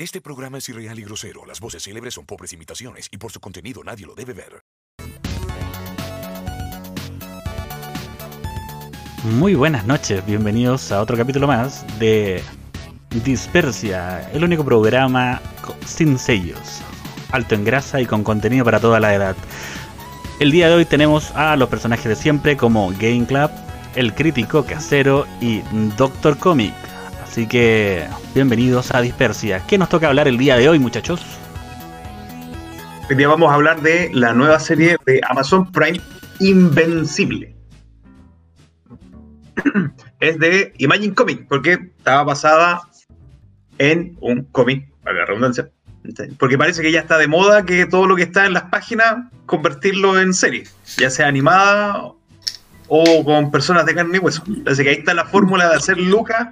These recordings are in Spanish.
Este programa es irreal y grosero. Las voces célebres son pobres imitaciones y por su contenido nadie lo debe ver. Muy buenas noches, bienvenidos a otro capítulo más de Dispersia, el único programa sin sellos, alto en grasa y con contenido para toda la edad. El día de hoy tenemos a los personajes de siempre como Game Club, El Crítico Casero y Doctor Comic. Así que bienvenidos a Dispersia. ¿Qué nos toca hablar el día de hoy, muchachos? Hoy día vamos a hablar de la nueva serie de Amazon Prime, Invencible. Es de Imagine Comic, porque estaba basada en un cómic, para la redundancia. Porque parece que ya está de moda que todo lo que está en las páginas, convertirlo en serie, ya sea animada o con personas de carne y hueso. Así que ahí está la fórmula de hacer lucas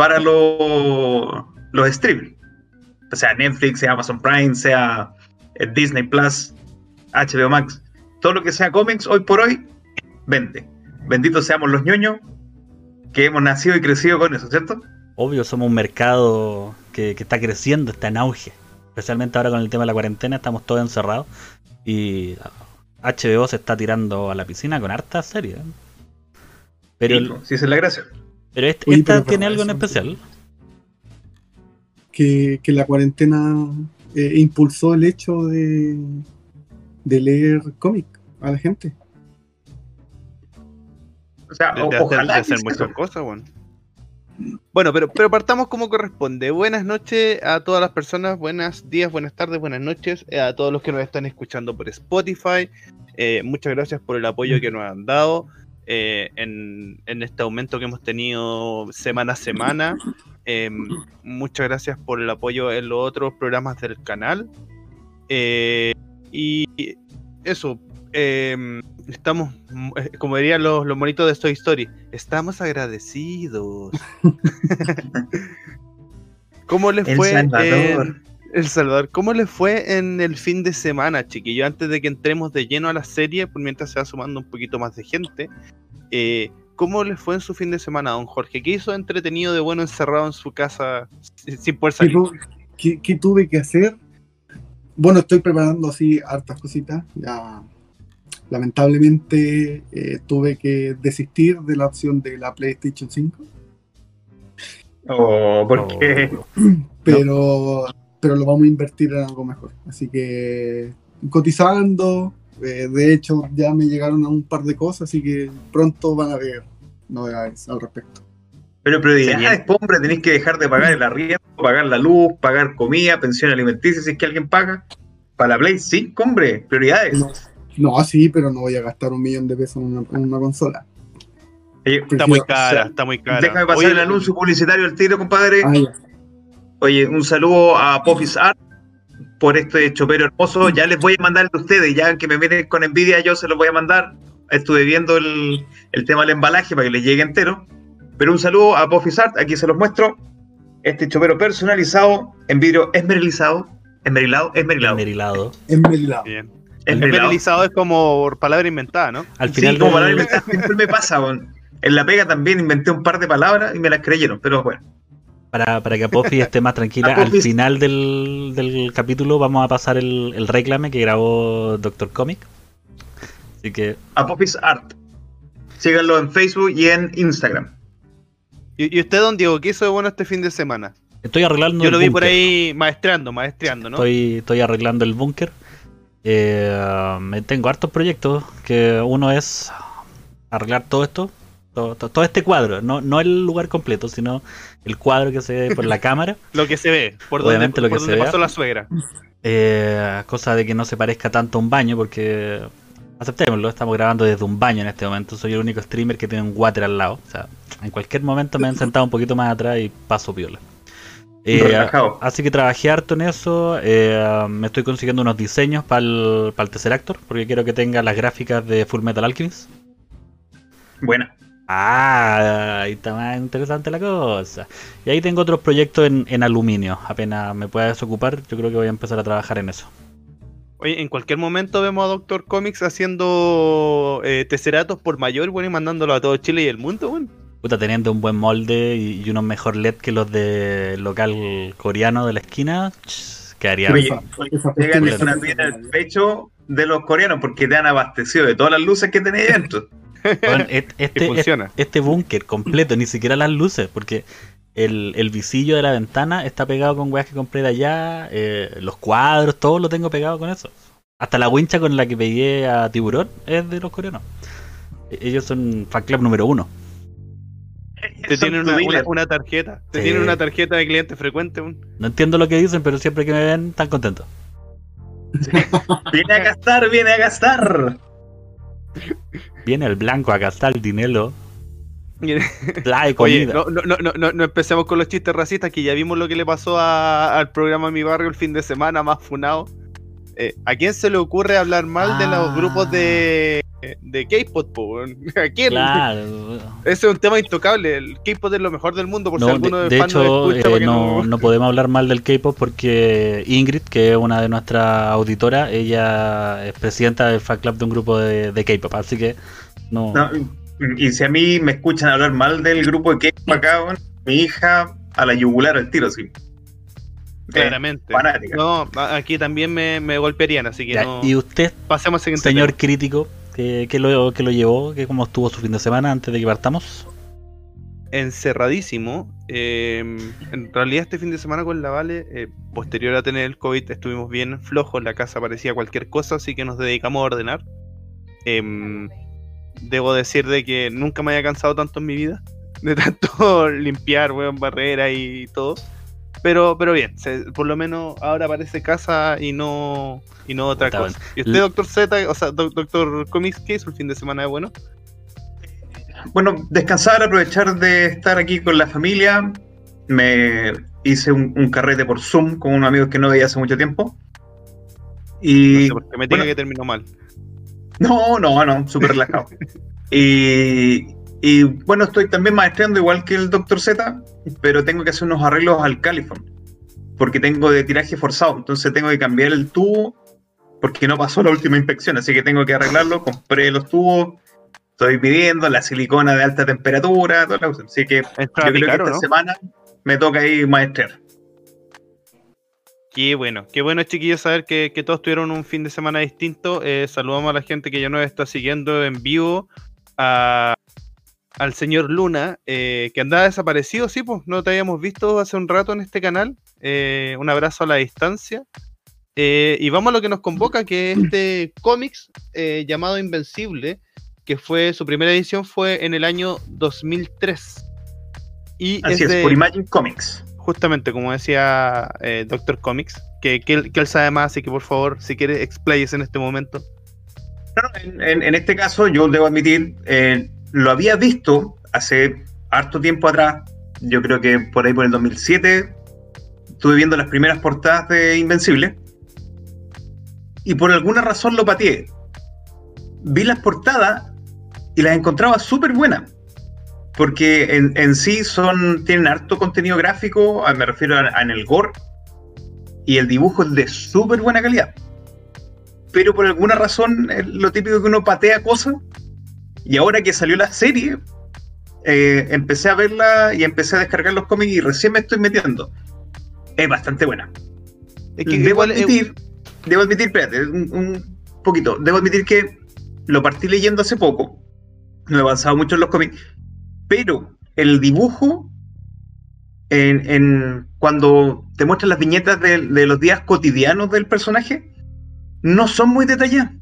para los, los streamers. O sea Netflix, sea Amazon Prime, sea eh, Disney Plus, HBO Max, todo lo que sea cómics hoy por hoy, vende. Benditos seamos los ñoños que hemos nacido y crecido con eso, ¿cierto? Obvio, somos un mercado que, que está creciendo, está en auge. Especialmente ahora con el tema de la cuarentena, estamos todos encerrados. Y HBO se está tirando a la piscina con hartas series. ¿eh? Pero, Sí, pues, sí, esa es la gracia. Pero este- Oye, esta pero tiene algo en especial. que, que la cuarentena eh, impulsó el hecho de, de leer cómic a la gente. O sea, de, o- de hacer, ojalá de hacer muchas cosas, bueno. Bueno, pero, pero partamos como corresponde. Buenas noches a todas las personas, buenos días, buenas tardes, buenas noches eh, a todos los que nos están escuchando por Spotify. Eh, muchas gracias por el apoyo que nos han dado eh, en, en este aumento que hemos tenido semana a semana. Eh, muchas gracias por el apoyo en los otros programas del canal. Eh, y eso, eh, estamos, eh, como dirían los, los monitos de Toy Story, estamos agradecidos. ¿Cómo les El fue Salvador. El Salvador? ¿Cómo les fue en el fin de semana, chiquillo? Antes de que entremos de lleno a la serie, por mientras se va sumando un poquito más de gente, eh, ¿cómo les fue en su fin de semana, don Jorge? ¿Qué hizo entretenido de bueno encerrado en su casa sin, sin poder ¿Qué, salir? qué- qué tuve que hacer? Bueno, estoy preparando así hartas cositas. Ya, lamentablemente eh, tuve que desistir de la opción de la PlayStation 5, Oh, porque Oh, pero, pero lo vamos a invertir en algo mejor. Así que cotizando, eh, de hecho ya me llegaron a un par de cosas, así que pronto van a ver novedades al respecto. Pero prioridades, Genial. pues, hombre, tenéis que dejar de pagar el arriendo, pagar la luz, pagar comida, pensión alimenticia, si es que alguien paga. Para la Play 5, hombre, prioridades. No, no, sí, pero no voy a gastar un millón de pesos en una, en una consola. Oye, Está muy o cara, sea, está muy cara. déjame pasar Oye, el anuncio publicitario al tiro, compadre. Ah. Oye, un saludo a Popis Art por este chopero hermoso. Ya les voy a mandar el de ustedes, ya que me miren con envidia, yo se los voy a mandar. Estuve viendo el, el tema del embalaje para que les llegue entero. Pero un saludo a Popis Art, aquí se los muestro. Este chopero personalizado en vidrio esmerilizado. Esmerilado, esmerilado. Esmerilado. Esmerilado. Bien. Esmerilado. Esmerilizado es como palabra inventada, ¿no? Al Sí, final como del- palabra inventada siempre me pasa. weón. En la pega también inventé un par de palabras y me las creyeron, pero bueno. Para, para que Apofi esté más tranquila, al Apophis- final del, del capítulo vamos a pasar el, el reclame que grabó Doctor Comic. Así que A Popis Art. Síganlo en Facebook y en Instagram. ¿Y, y usted, don Diego, qué hizo de bueno este fin de semana? estoy arreglando Yo el lo vi por ahí maestreando, maestreando, ¿no? Estoy, estoy arreglando el búnker. Eh, me tengo hartos proyectos. Que uno es arreglar todo esto. Todo, todo- todo este cuadro. No, no el lugar completo, sino el cuadro que se ve por la cámara. Lo que se ve, por Obviamente donde, lo que por se donde pasó la suegra. Eh, cosa de que no se parezca tanto a un baño, porque aceptémoslo, estamos grabando desde un baño en este momento. Soy el único streamer que tiene un water al lado. O sea, en cualquier momento me han sentado un poquito más atrás y paso piola. Eh, así que trabajé harto en eso. eh, me estoy consiguiendo unos diseños para el, para el tercer actor, porque quiero que tenga las gráficas de Full Metal Alchemist. Buena. Ah, ahí está más interesante la cosa. Y ahí tengo otros proyectos en, en aluminio. Apenas me pueda desocupar, yo creo que voy a empezar a trabajar en eso. Oye, en cualquier momento vemos a Doctor Comics haciendo eh, tesseratos por mayor, bueno, y mandándolo a todo Chile y el mundo, bueno. Puta, teniendo un buen molde y, y unos mejor LED que los del local coreano de la esquina, ch, quedaría. Oye, con una piedra el pecho de los coreanos porque te han abastecido de todas las luces que tenéis dentro. Este, funciona. este búnker completo, ni siquiera las luces, porque el, el visillo de la ventana está pegado con weas que compré de allá, eh, los cuadros, todo lo tengo pegado con eso. Hasta la wincha con la que pegué a Tiburón es de los coreanos. E- Ellos son fan club número uno. Te tienen una, dealer. una- una tarjeta. Te Sí. tienen una tarjeta de cliente frecuente. un- No entiendo lo que dicen, pero siempre que me ven están contentos. Viene a gastar, viene a gastar. Viene el blanco a gastar el dinero, trae Oye, comida. no, no, no, no, no, no empecemos con los chistes racistas, que ya vimos lo que le pasó a- al programa Mi Barrio el fin de semana, más funado. Eh, ¿A quién se le ocurre hablar mal de los Ah. grupos de, de K-pop? ¿A quién? Claro. Ese es un tema intocable. El K-pop es lo mejor del mundo, por si No, alguno de, de, de fan hecho, escucha. eh, no, no- no podemos hablar mal del K-pop porque Ingrid, que es una de nuestras auditoras, ella es presidenta del fan club de un grupo de, de K-pop, así que no. No, y si a mí me escuchan hablar mal del grupo de K-pop acá, mi hija a la yugular al tiro, sí. Claramente. fanática. No, aquí también me, me golpearían, así que Ya, no. Y usted, Pasemos al señor tema. crítico, que, que lo, que lo llevó, que cómo estuvo su fin de semana antes de que partamos. encerradísimo. Eh, en realidad este fin de semana con la Vale, eh, posterior a tener el COVID, estuvimos bien flojos, la casa parecía cualquier cosa, así que nos dedicamos a ordenar. Em, debo decir de que nunca me había cansado tanto en mi vida, de tanto limpiar, weón, barrera y todo. Pero, pero bien, se- por lo menos ahora parece casa y no y no otra cosa. ¿Y usted, doctor Z, o sea, doc- doctor Comics, qué hizo el fin de semana de bueno? Bueno, descansar, aprovechar de estar aquí con la familia. Me hice un, un carrete por Zoom con unos amigos que no veía hace mucho tiempo. No Y sé por qué me diga bueno. que terminó mal. no, no, no, súper relajado. y, y bueno, estoy también maestrando igual que el Dr. Z, pero tengo que hacer unos arreglos al Californ. Porque tengo de tiraje forzado. Entonces tengo que cambiar el tubo porque no pasó la última inspección. Así que tengo que arreglarlo. Compré los tubos. Estoy midiendo la silicona de alta temperatura. Toda la cosa. Así que yo creo que picar, ¿o esta no? semana me toca ir maestrear. Qué bueno, qué bueno chiquillos saber que, que todos tuvieron un fin de semana distinto. Eh, saludamos a la gente que ya nos está siguiendo en vivo. A, al señor Luna, eh, que andaba desaparecido, sí, pues no te habíamos visto hace un rato en este canal. Eh, un abrazo a la distancia. Eh, y vamos a lo que nos convoca, que este cómics llamado Invencible, que fue su primera edición fue en el año 2003. Y Así es, de- por Imagine Comics. justamente como decía Doctor Comics, que, que, él, que él sabe más, así que por favor, si quiere, explayes en este momento. En, en- en este caso, yo debo admitir, eh, lo había visto hace harto tiempo atrás. Yo creo que por ahí por el 2007 estuve viendo las primeras portadas de Invencible. Y por alguna razón lo pateé. Vi las portadas y las encontraba súper buenas. Porque en, en sí son, tienen harto contenido gráfico, me refiero a, en el gore. Y el dibujo es de súper buena calidad pero por alguna razón es lo típico que uno patea cosas. Y ahora que salió la serie, eh, empecé a verla y empecé a descargar los cómics y recién me estoy metiendo. Es bastante buena. Es que debo igual, admitir, debo admitir, espérate, un, un poquito, debo admitir que lo partí leyendo hace poco, no he avanzado mucho en los cómics, pero el dibujo, en, en- cuando te muestran las viñetas de, de los días cotidianos del personaje, no son muy detalladas.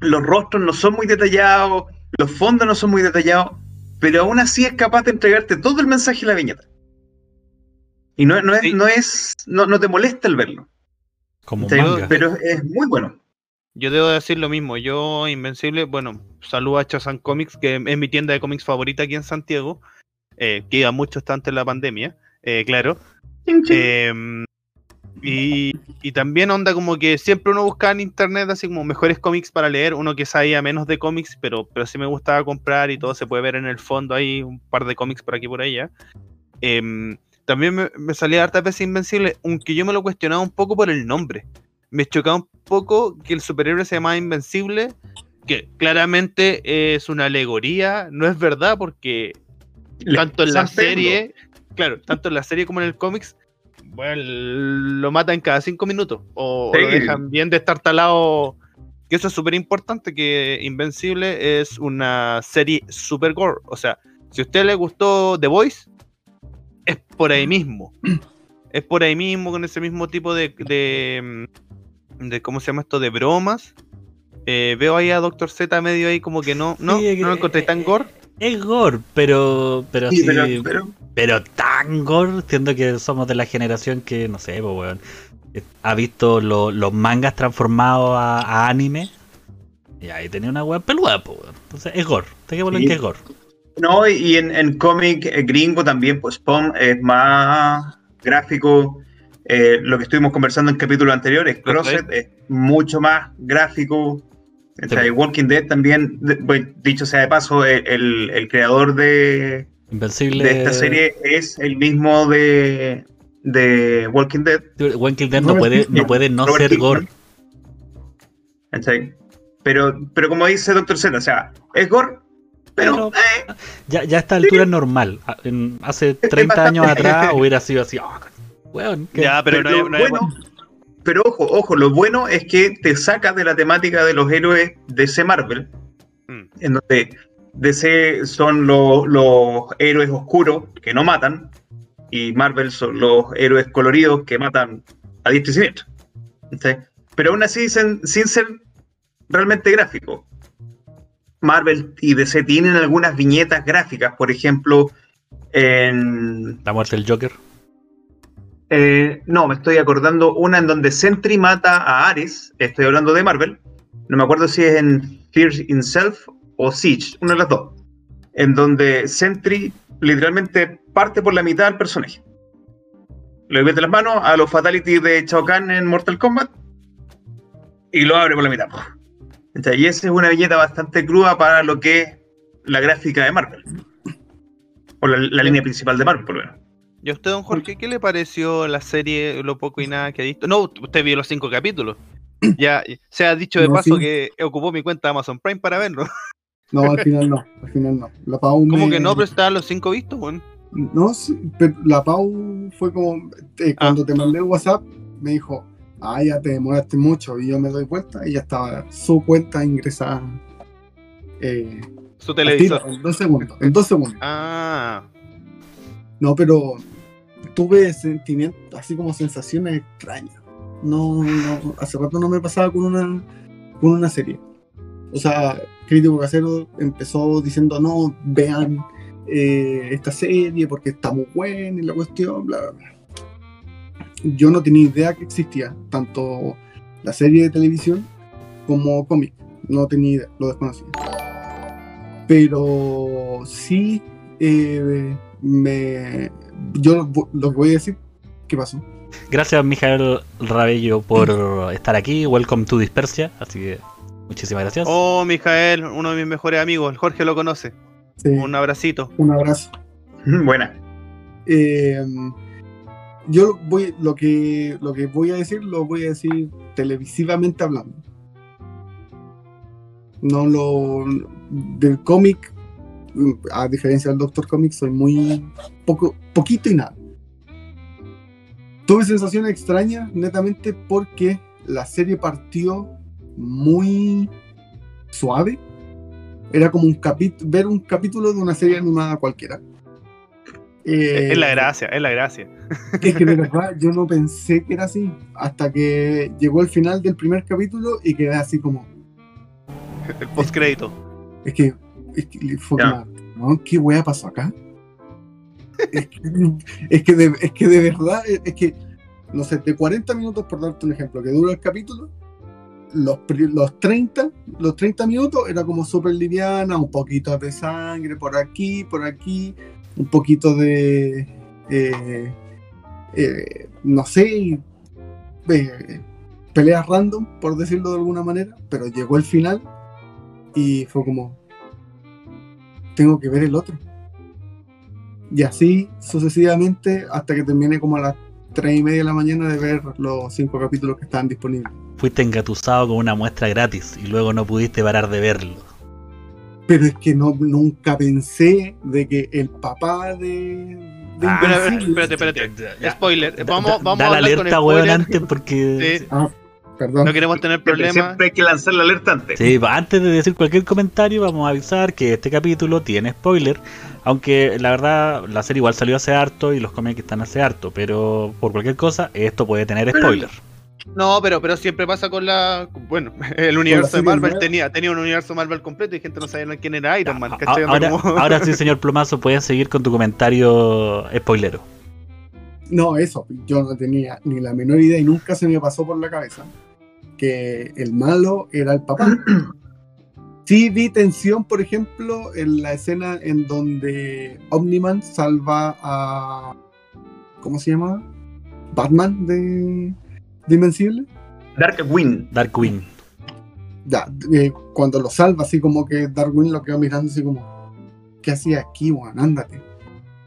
Los rostros no son muy detallados, los fondos no son muy detallados, pero aún así es capaz de entregarte todo el mensaje de la viñeta. Y no, no es, Sí. no es, no, no te molesta el verlo. Como un Te- manga. pero es muy bueno. yo debo decir lo mismo. Yo, Invencible, bueno, saludo a Chazan Comics, que es mi tienda de cómics favorita aquí en Santiago, eh, que iba mucho hasta antes de la pandemia, eh, claro. Eh, y, y también onda como que siempre uno buscaba en internet así como mejores cómics para leer, uno que sabía menos de cómics, pero, pero sí me gustaba comprar y todo se puede ver en el fondo, hay un par de cómics por aquí por allá. Em, también me, me salía hartas veces Invencible, aunque yo me lo cuestionaba un poco por el nombre. Me chocaba un poco que el superhéroe se llamaba Invencible que claramente es una alegoría, no es verdad porque tanto en la serie, claro, tanto en la serie como en el cómics, bueno, lo matan cada cinco minutos o, Sí. lo dejan bien destartalado. Que eso es súper importante, que Invencible es una serie super gore. O sea, si a usted le gustó The Voice, es por ahí mismo. Es por ahí mismo, con ese mismo tipo de, de, de ¿cómo se llama esto? De bromas. Eh, veo ahí a Doctor Z medio ahí como que no, no, Sí, no lo encontré tan gore. Es gore, pero, pero Sí, sí, pero, pero, pero- tan gore, siento que somos de la generación que, no sé, pues, weón, eh, ha visto lo- los mangas transformados a, a anime. Y ahí tenía una weón peluda, pues, weón. Entonces es gore, dejémoslo en Sí. que es gore. No, y en, en cómic eh, gringo también, pues Spawn es más gráfico. Eh, lo que estuvimos conversando en capítulos anteriores, Crosset es mucho más gráfico. Sí. Walking Dead también, de- bueno, dicho sea de paso, el, el- el creador de, Invencible. de esta serie es el mismo de, de Walking Dead. Walking Dead no puede, no puede no Robert ser gore. Pero, pero como dice Doctor Z, o sea, es gore, pero, Pero- eh, Ya, ya a esta altura es normal. Hace 30 bastante- años atrás hubiera sido así. oh, weón, ¿qué? Ya, pero, no hay- no hay- bueno, pero ojo, ojo, lo bueno es que te saca de la temática de los héroes de DC Marvel, Mm. en donde DC son lo- los héroes oscuros que no matan, y Marvel son los héroes coloridos que matan a diestra y siniestra. ¿sí? Pero aún así, sin, sin ser realmente gráfico. Marvel y DC tienen algunas viñetas gráficas, por ejemplo, en La muerte del Joker. Eh, no, me estoy acordando una en donde Sentry mata a Ares. Estoy hablando de Marvel. No me acuerdo si es en Fear Himself o Siege, una de las dos. En donde Sentry literalmente parte por la mitad al personaje. Le mete las manos a los Fatality de Shao Kahn en Mortal Kombat y lo abre por la mitad. Entonces, y esa es una viñeta bastante cruda para lo que es la gráfica de Marvel. O la línea principal de Marvel, por lo menos. ¿Y a usted, don Jorge, qué le pareció la serie, lo poco y nada que ha visto? No, usted vio los cinco capítulos. Ya, se ha dicho de No, paso sí. que ocupó mi cuenta de Amazon Prime para verlo. No, al final no, al final no. La Pau ¿Cómo me- que no? Pero estaban los cinco vistos, weón. No, sí, pero la Pau fue como, eh, Ah. cuando te mandé el WhatsApp, me dijo, ah, ya te demoraste mucho, y yo me doy vuelta y ya estaba su cuenta ingresada. Eh, Su televisor. en dos segundos, en dos segundos. Ah, No, pero tuve sentimientos, así como sensaciones extrañas. No, no, hace rato no me pasaba con una, con una serie. O sea, Crítico Casero empezó diciendo, no, vean eh, esta serie porque está muy buena y la cuestión, bla, bla, bla. Yo no tenía idea que existía tanto la serie de televisión como cómic. No tenía idea, lo desconocía. Pero sí eh, me yo lo- que voy a decir ¿qué pasó? Gracias, Mijael Rabello, por estar aquí. Welcome to Dispersia. Así que muchísimas gracias. oh, Mijael, uno de mis mejores amigos, el Jorge lo conoce. Sí, Un abracito. un abrazo Buena. Eh, yo voy lo que lo que voy a decir lo voy a decir televisivamente hablando no lo del cómic a diferencia del Doctor Comic soy muy poco poquito y nada tuve sensaciones extrañas netamente porque la serie partió muy suave era como un ver un capítulo de una serie animada cualquiera Eh, es la gracia, es la gracia. es que de verdad yo no pensé que era así hasta que llegó el final del primer capítulo y quedé así como El postcrédito. es que, es que fue Ya. como ¿no? ¿qué wea pasó acá? es, que, es, que de, es que de verdad es, que no sé, de 40 minutos por darte un ejemplo que dura el capítulo los, los 30 los 30 minutos era como súper liviana un poquito de sangre por aquí por aquí un poquito de eh, eh, no sé eh, peleas random por decirlo de alguna manera pero llegó el final y fue como tengo que ver el otro y así sucesivamente hasta que terminé como a las 3 y media de la mañana de ver los cinco capítulos que estaban disponibles. Fuiste engatusado con una muestra gratis y luego no pudiste parar de verlo. Pero es que no, nunca pensé de que el papá de. de Ah, espérate, espérate. Ya. Spoiler. Vamos, Da- vamos da a la con alerta, weón, spoiler. antes porque. Sí, Ah, perdón. no queremos tener problemas. siempre hay que lanzar la alerta antes. Sí, antes de decir cualquier comentario, vamos a avisar que este capítulo tiene spoiler. Aunque la verdad, la serie igual salió hace harto y los cómics están hace harto. Pero por cualquier cosa, esto puede tener spoiler. No, pero, pero siempre pasa con la. Bueno, el universo de Marvel tenía, tenía un universo Marvel completo y gente no sabía quién era Iron Man. Ahora, Como- ahora sí, señor Plomazo, puedes seguir con tu comentario spoilero. No, eso, yo no tenía ni la menor idea y nunca se me pasó por la cabeza que el malo era el papá. Sí vi tensión, por ejemplo, en la escena en donde Omniman salva a... ¿Cómo se llama? Batman de, de Invencible. Darkwing. Darkwing. Ya, eh, cuando lo salva, así como que Darwin lo quedó mirando así como, ¿qué hacía aquí, Juan? Ándate.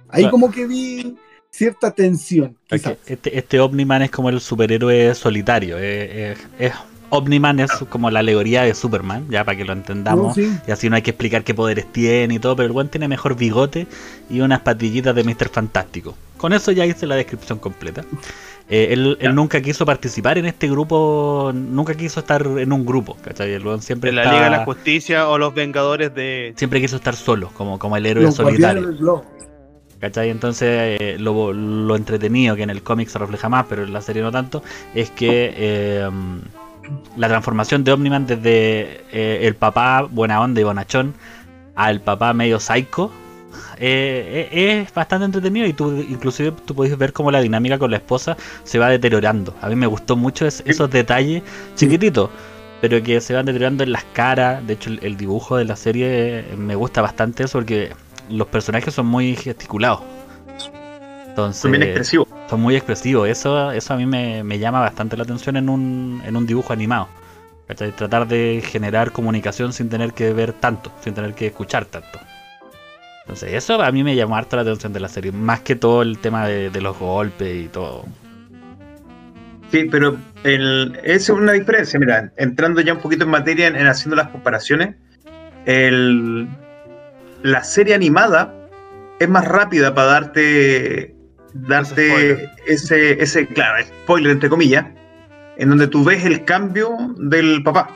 Ahí Claro. como que vi cierta tensión. Quizás. Este, este Omniman es como el superhéroe solitario. eh, eh, es- Omniman es como la alegoría de Superman, ya para que lo entendamos. No, sí. Y así no hay que explicar qué poderes tiene y todo, pero el buen tiene mejor bigote y unas patillitas de Mr. Fantástico. Con eso ya hice la descripción completa. Eh, él, nunca quiso participar en este grupo, nunca quiso estar en un grupo, ¿cachai? El siempre, de la Liga de la Justicia o los Vengadores de. siempre quiso estar solo, como, como el héroe Los guardianes solitario. ¿Cachai? Entonces, eh, lo, lo entretenido que en el cómic se refleja más, pero en la serie no tanto, es que eh, la transformación de Omniman desde eh, el papá buena onda y bonachón al papá medio psycho eh, eh, es bastante entretenido y tú inclusive tú puedes ver cómo la dinámica con la esposa se va deteriorando. A mí me gustó mucho es- esos detalles chiquititos. Pero que se van deteriorando en las caras. De hecho, el, el dibujo de la serie me gusta bastante eso porque los personajes son muy gesticulados. Entonces, Son bien expresivos. son muy expresivos. Eso, eso a mí me, me llama bastante la atención en un, en un dibujo animado. ¿Cachai? Tratar de generar comunicación sin tener que ver tanto, sin tener que escuchar tanto. Entonces, eso a mí me llamó harto la atención de la serie, más que todo el tema de, de los golpes y todo. Sí, pero el, esa es una diferencia. Mira, entrando ya un poquito en materia, en, en haciendo las comparaciones, el, la serie animada es más rápida para darte, darte ese, ese, claro, spoiler entre comillas, en donde tú ves el cambio del papá.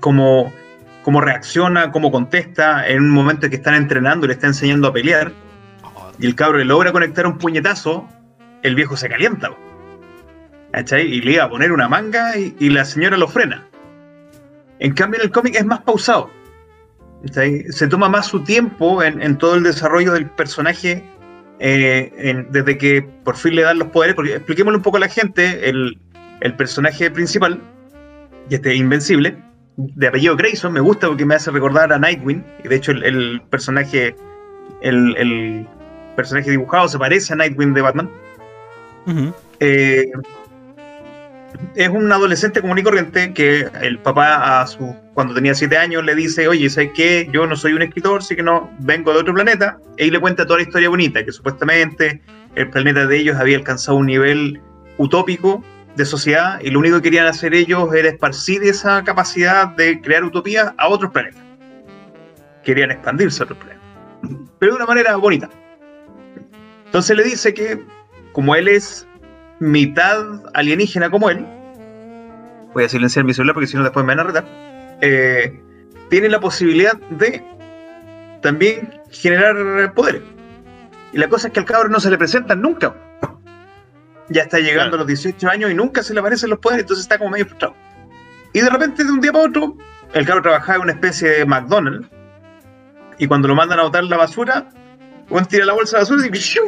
Cómo, cómo reacciona, cómo contesta en un momento en que están entrenando y le está enseñando a pelear. Y el cabro le logra conectar un puñetazo, el viejo se calienta. ¿Cachai? Y le iba a poner una manga y, y la señora lo frena. En cambio, en el cómic es más pausado. Se toma más su tiempo en, en todo el desarrollo del personaje eh, en- desde que por fin le dan los poderes. Porque expliquémosle un poco a la gente: el, el personaje principal, y este invencible, de apellido Grayson, me gusta porque me hace recordar a Nightwing. Y de hecho, el, el personaje. El, el personaje dibujado se parece a Nightwing de Batman. Eh, es un adolescente común y corriente que el papá a su cuando tenía siete años le dice, oye, ¿sabes qué? Yo no soy un escritor, sí que no, vengo de otro planeta. Y le cuenta toda la historia bonita, que supuestamente el planeta de ellos había alcanzado un nivel utópico de sociedad y lo único que querían hacer ellos era esparcir esa capacidad de crear utopías a otros planetas. Querían expandirse a otros planetas. Pero de una manera bonita. Entonces le dice que como él es mitad alienígena como él, voy a silenciar mi celular porque si no después me van a retar, eh, tiene la posibilidad de también generar poderes. Y la cosa es que al cabro no se le presentan nunca. Ya está llegando Claro. a los 18 años y nunca se le aparecen los poderes, entonces está como medio frustrado. Y de repente, de un día para otro, el cabro trabajaba en una especie de McDonald's. Y cuando lo mandan a botar la basura, Juan tira la bolsa de basura y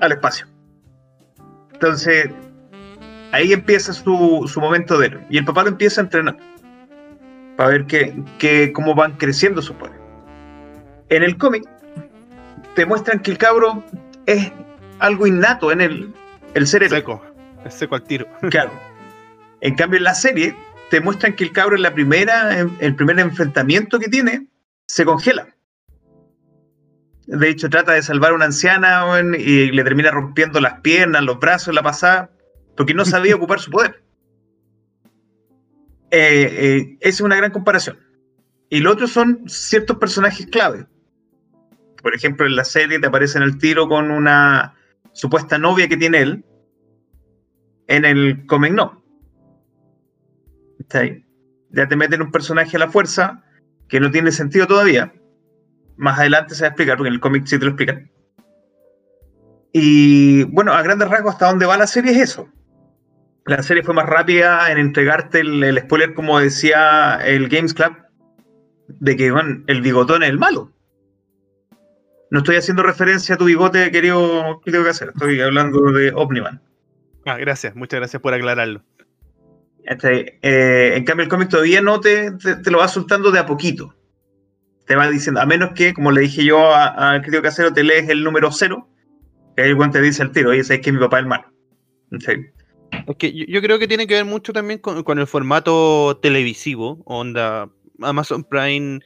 al espacio. Entonces, ahí empieza su, su momento de héroe. Y el papá lo empieza a entrenar. Para ver que, que- cómo van creciendo sus poderes. En el cómic, te muestran que el cabro es algo innato en el, el ser héroe. Seco. Es seco al tiro. Claro. En cambio, en la serie, te muestran que el cabro en la primera, en el primer enfrentamiento que tiene, se congela. De hecho, trata de salvar a una anciana y le termina rompiendo las piernas, los brazos la pasada, porque no sabía ocupar su poder. Eh, eh, esa es una gran comparación. Y lo otro son ciertos personajes clave. Por ejemplo, en la serie te aparecen el tiro con una supuesta novia que tiene él. En el cómic no. Está ahí. Ya te meten un personaje a la fuerza que no tiene sentido todavía. Más adelante se va a explicar, porque en el cómic sí te lo explican. Y bueno, a grandes rasgos, hasta dónde va la serie es eso. La serie fue más rápida en entregarte el, el spoiler, como decía el Games Club, de que bueno, el bigotón es el malo. No estoy haciendo referencia a tu bigote, querido Clio hacer. Estoy hablando de Omniman. Ah, gracias, muchas gracias por aclararlo. Este, eh, en cambio, el cómic todavía no te, te, te lo va soltando de a poquito. Te va diciendo, a menos que, como le dije yo al crítico casero, te lees el número cero, que ahí el te dice al tiro, oye, sabes que mi papá es el malo. ¿Sí? Es que yo, yo, creo que tiene que ver mucho también con, con el formato televisivo, onda Amazon Prime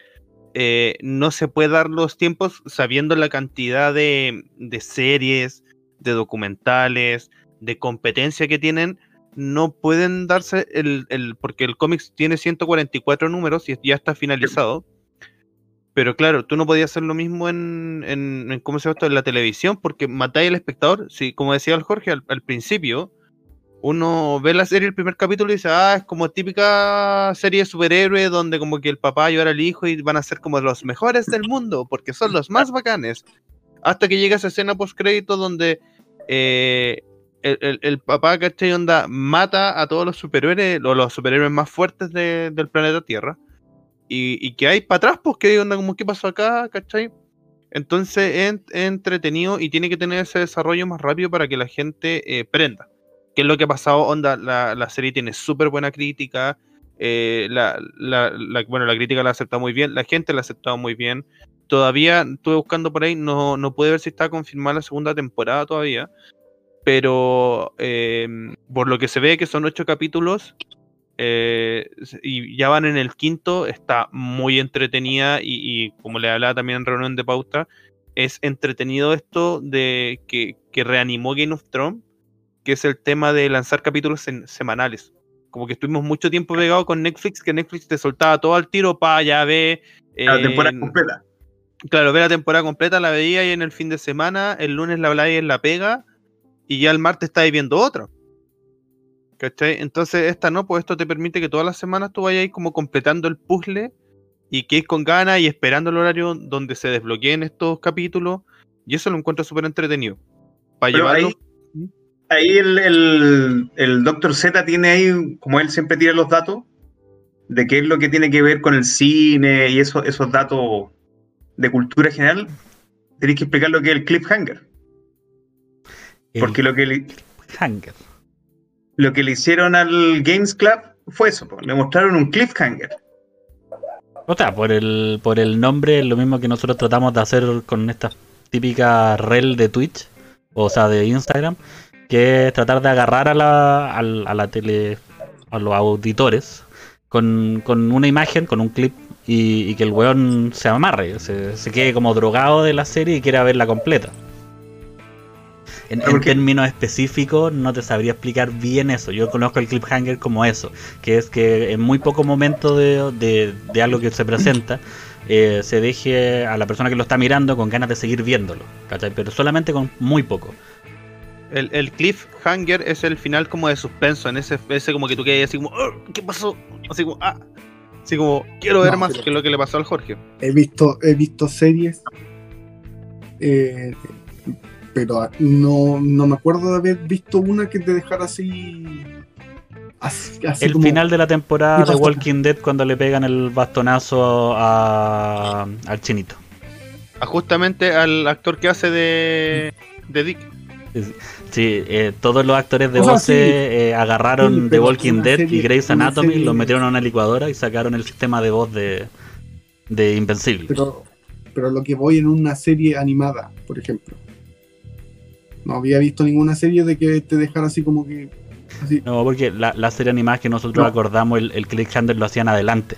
eh, no se puede dar los tiempos sabiendo la cantidad de, de, series, de documentales, de competencia que tienen, no pueden darse el, el porque el cómic tiene 144 números y ya está finalizado. Pero claro, tú no podías hacer lo mismo en, en, ¿cómo se llama esto? En la televisión, porque matáis al espectador, sí, como decía el Jorge al, principio, uno ve la serie el primer capítulo y dice, ah, es como típica serie de superhéroes donde como que el papá llora al hijo y van a ser como los mejores del mundo porque son los más bacanes. Hasta que llega esa escena post crédito donde eh, el, el, el, papá, ¿cachai? Onda mata a todos los superhéroes, o los superhéroes más fuertes de, del planeta Tierra. Y, que hay para atrás, pues que onda como, ¿qué pasó acá? ¿cachai? Entonces es, entretenido y tiene que tener ese desarrollo más rápido para que la gente eh, prenda. ¿Qué es lo que ha pasado? Onda, la, la serie tiene súper buena crítica. Eh, la, bueno, la crítica la ha aceptado muy bien, la gente la ha aceptado muy bien. Todavía estuve buscando por ahí, no, no pude ver si está confirmada la segunda temporada todavía. Pero eh, por lo que se ve que son ocho capítulos eh, y ya van en el quinto, está muy entretenida y, y, como le hablaba también en reunión de pauta, es entretenido esto de que, que reanimó Game of Thrones que es el tema de lanzar capítulos en, semanales. Como que estuvimos mucho tiempo pegados con Netflix, que Netflix te soltaba todo al tiro para ya ver. Eh, la temporada completa. Claro, ver la temporada completa, la veía ahí en el fin de semana, el lunes la habláis en la pega, y ya el martes estáis viendo otra. ¿Cachai? Entonces, esta no, pues esto te permite que todas las semanas tú vayas como completando el puzzle y que con ganas y esperando el horario donde se desbloqueen estos capítulos. Y eso lo encuentro súper entretenido. Para llevarlo. Ahí, ahí el, el, el Dr. Z tiene ahí, como él siempre tira los datos, de qué es lo que tiene que ver con el cine y eso, esos datos de cultura general, tenéis que explicar lo que es el cliffhanger. El Porque lo que le, cliffhanger. Lo que le hicieron al Games Club fue eso, le mostraron un cliffhanger. O sea, por el, por el nombre, lo mismo que nosotros tratamos de hacer con esta típica rel de Twitch, o sea, de Instagram, que es tratar de agarrar a la, a, a la tele, a los auditores, con, con, una imagen, con un clip, y, que el weón se amarre, se, quede como drogado de la serie y quiera verla completa. En, en términos específicos no te sabría explicar bien eso. Yo conozco el cliffhanger como eso, que es que en muy poco momento de, de, de algo que se presenta, eh, se deje a la persona que lo está mirando con ganas de seguir viéndolo, ¿cachai? Pero solamente con muy poco. El, el, cliffhanger es el final como de suspenso, en ese, ese como que tú quedas así como, oh, ¿qué pasó? Así como, ah, así como, quiero ver no, más que lo que le pasó al Jorge. He visto, he visto series, eh, pero no, no me acuerdo de haber visto una que te dejara así. así, así el como, final de la temporada de Walking Dead cuando le pegan el bastonazo a, al chinito. A justamente al actor que hace de, de Dick. Sí, eh, todos los actores de voz sí. eh, agarraron sí, The Walking Dead serie, y Grey's Anatomy, serie... los metieron a una licuadora y sacaron el sistema de voz de, de Invencible. Pero, pero lo que voy en una serie animada, por ejemplo. No había visto ninguna serie de que te dejara así como que. Así. No, porque la, la, serie animada que nosotros no. acordamos, el, el cliffhanger lo hacían adelante.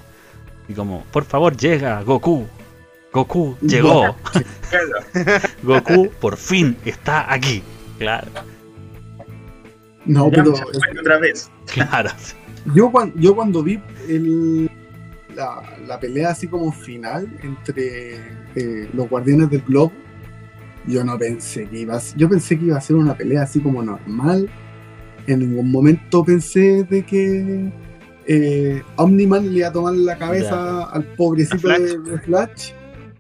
Y como, por favor, llega, Goku. Goku llegó. Goku por fin está aquí. Claro, No, pero Yamcha, otra vez. claro. yo, cuando, yo cuando vi el- la, la pelea así como final entre eh, los guardianes del globo, yo no pensé que iba a ser, yo pensé que iba a ser una pelea así como normal. En ningún momento pensé de que eh, Omniman le iba a tomar la cabeza al pobrecito Flash. de, de Flash.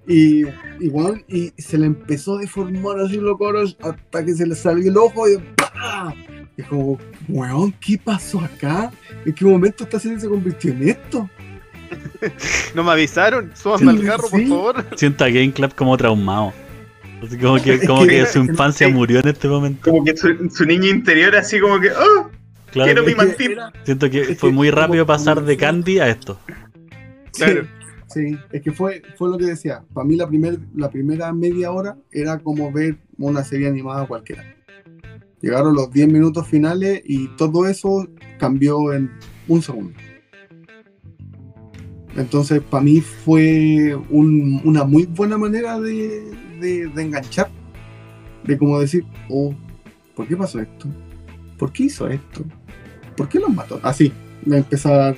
Y, y, y se le empezó a deformar así los coros hasta que se le salió el ojo y ¡pah! Y es como, weón, ¿qué pasó acá? ¿En qué momento esta serie se convirtió en esto? No me avisaron. Súbanme al Sí, carro, por favor. Siento a Game Club como traumado. Así como que, como que su infancia murió en este momento. Como que su, su niño interior así como que, oh, Claro quiero mi mantis. siento que fue muy rápido pasar de Candy a esto. Claro. Sí, sí, es que fue, fue lo que decía. Para mí la, primer, la primera media hora era como ver una serie animada cualquiera. Llegaron los 10 minutos finales y todo eso cambió en un segundo. Entonces, para mí fue un- una muy buena manera de, de- de enganchar. De como decir, oh, ¿por qué pasó esto? ¿Por qué hizo esto? ¿Por qué los mató? Así, me empezar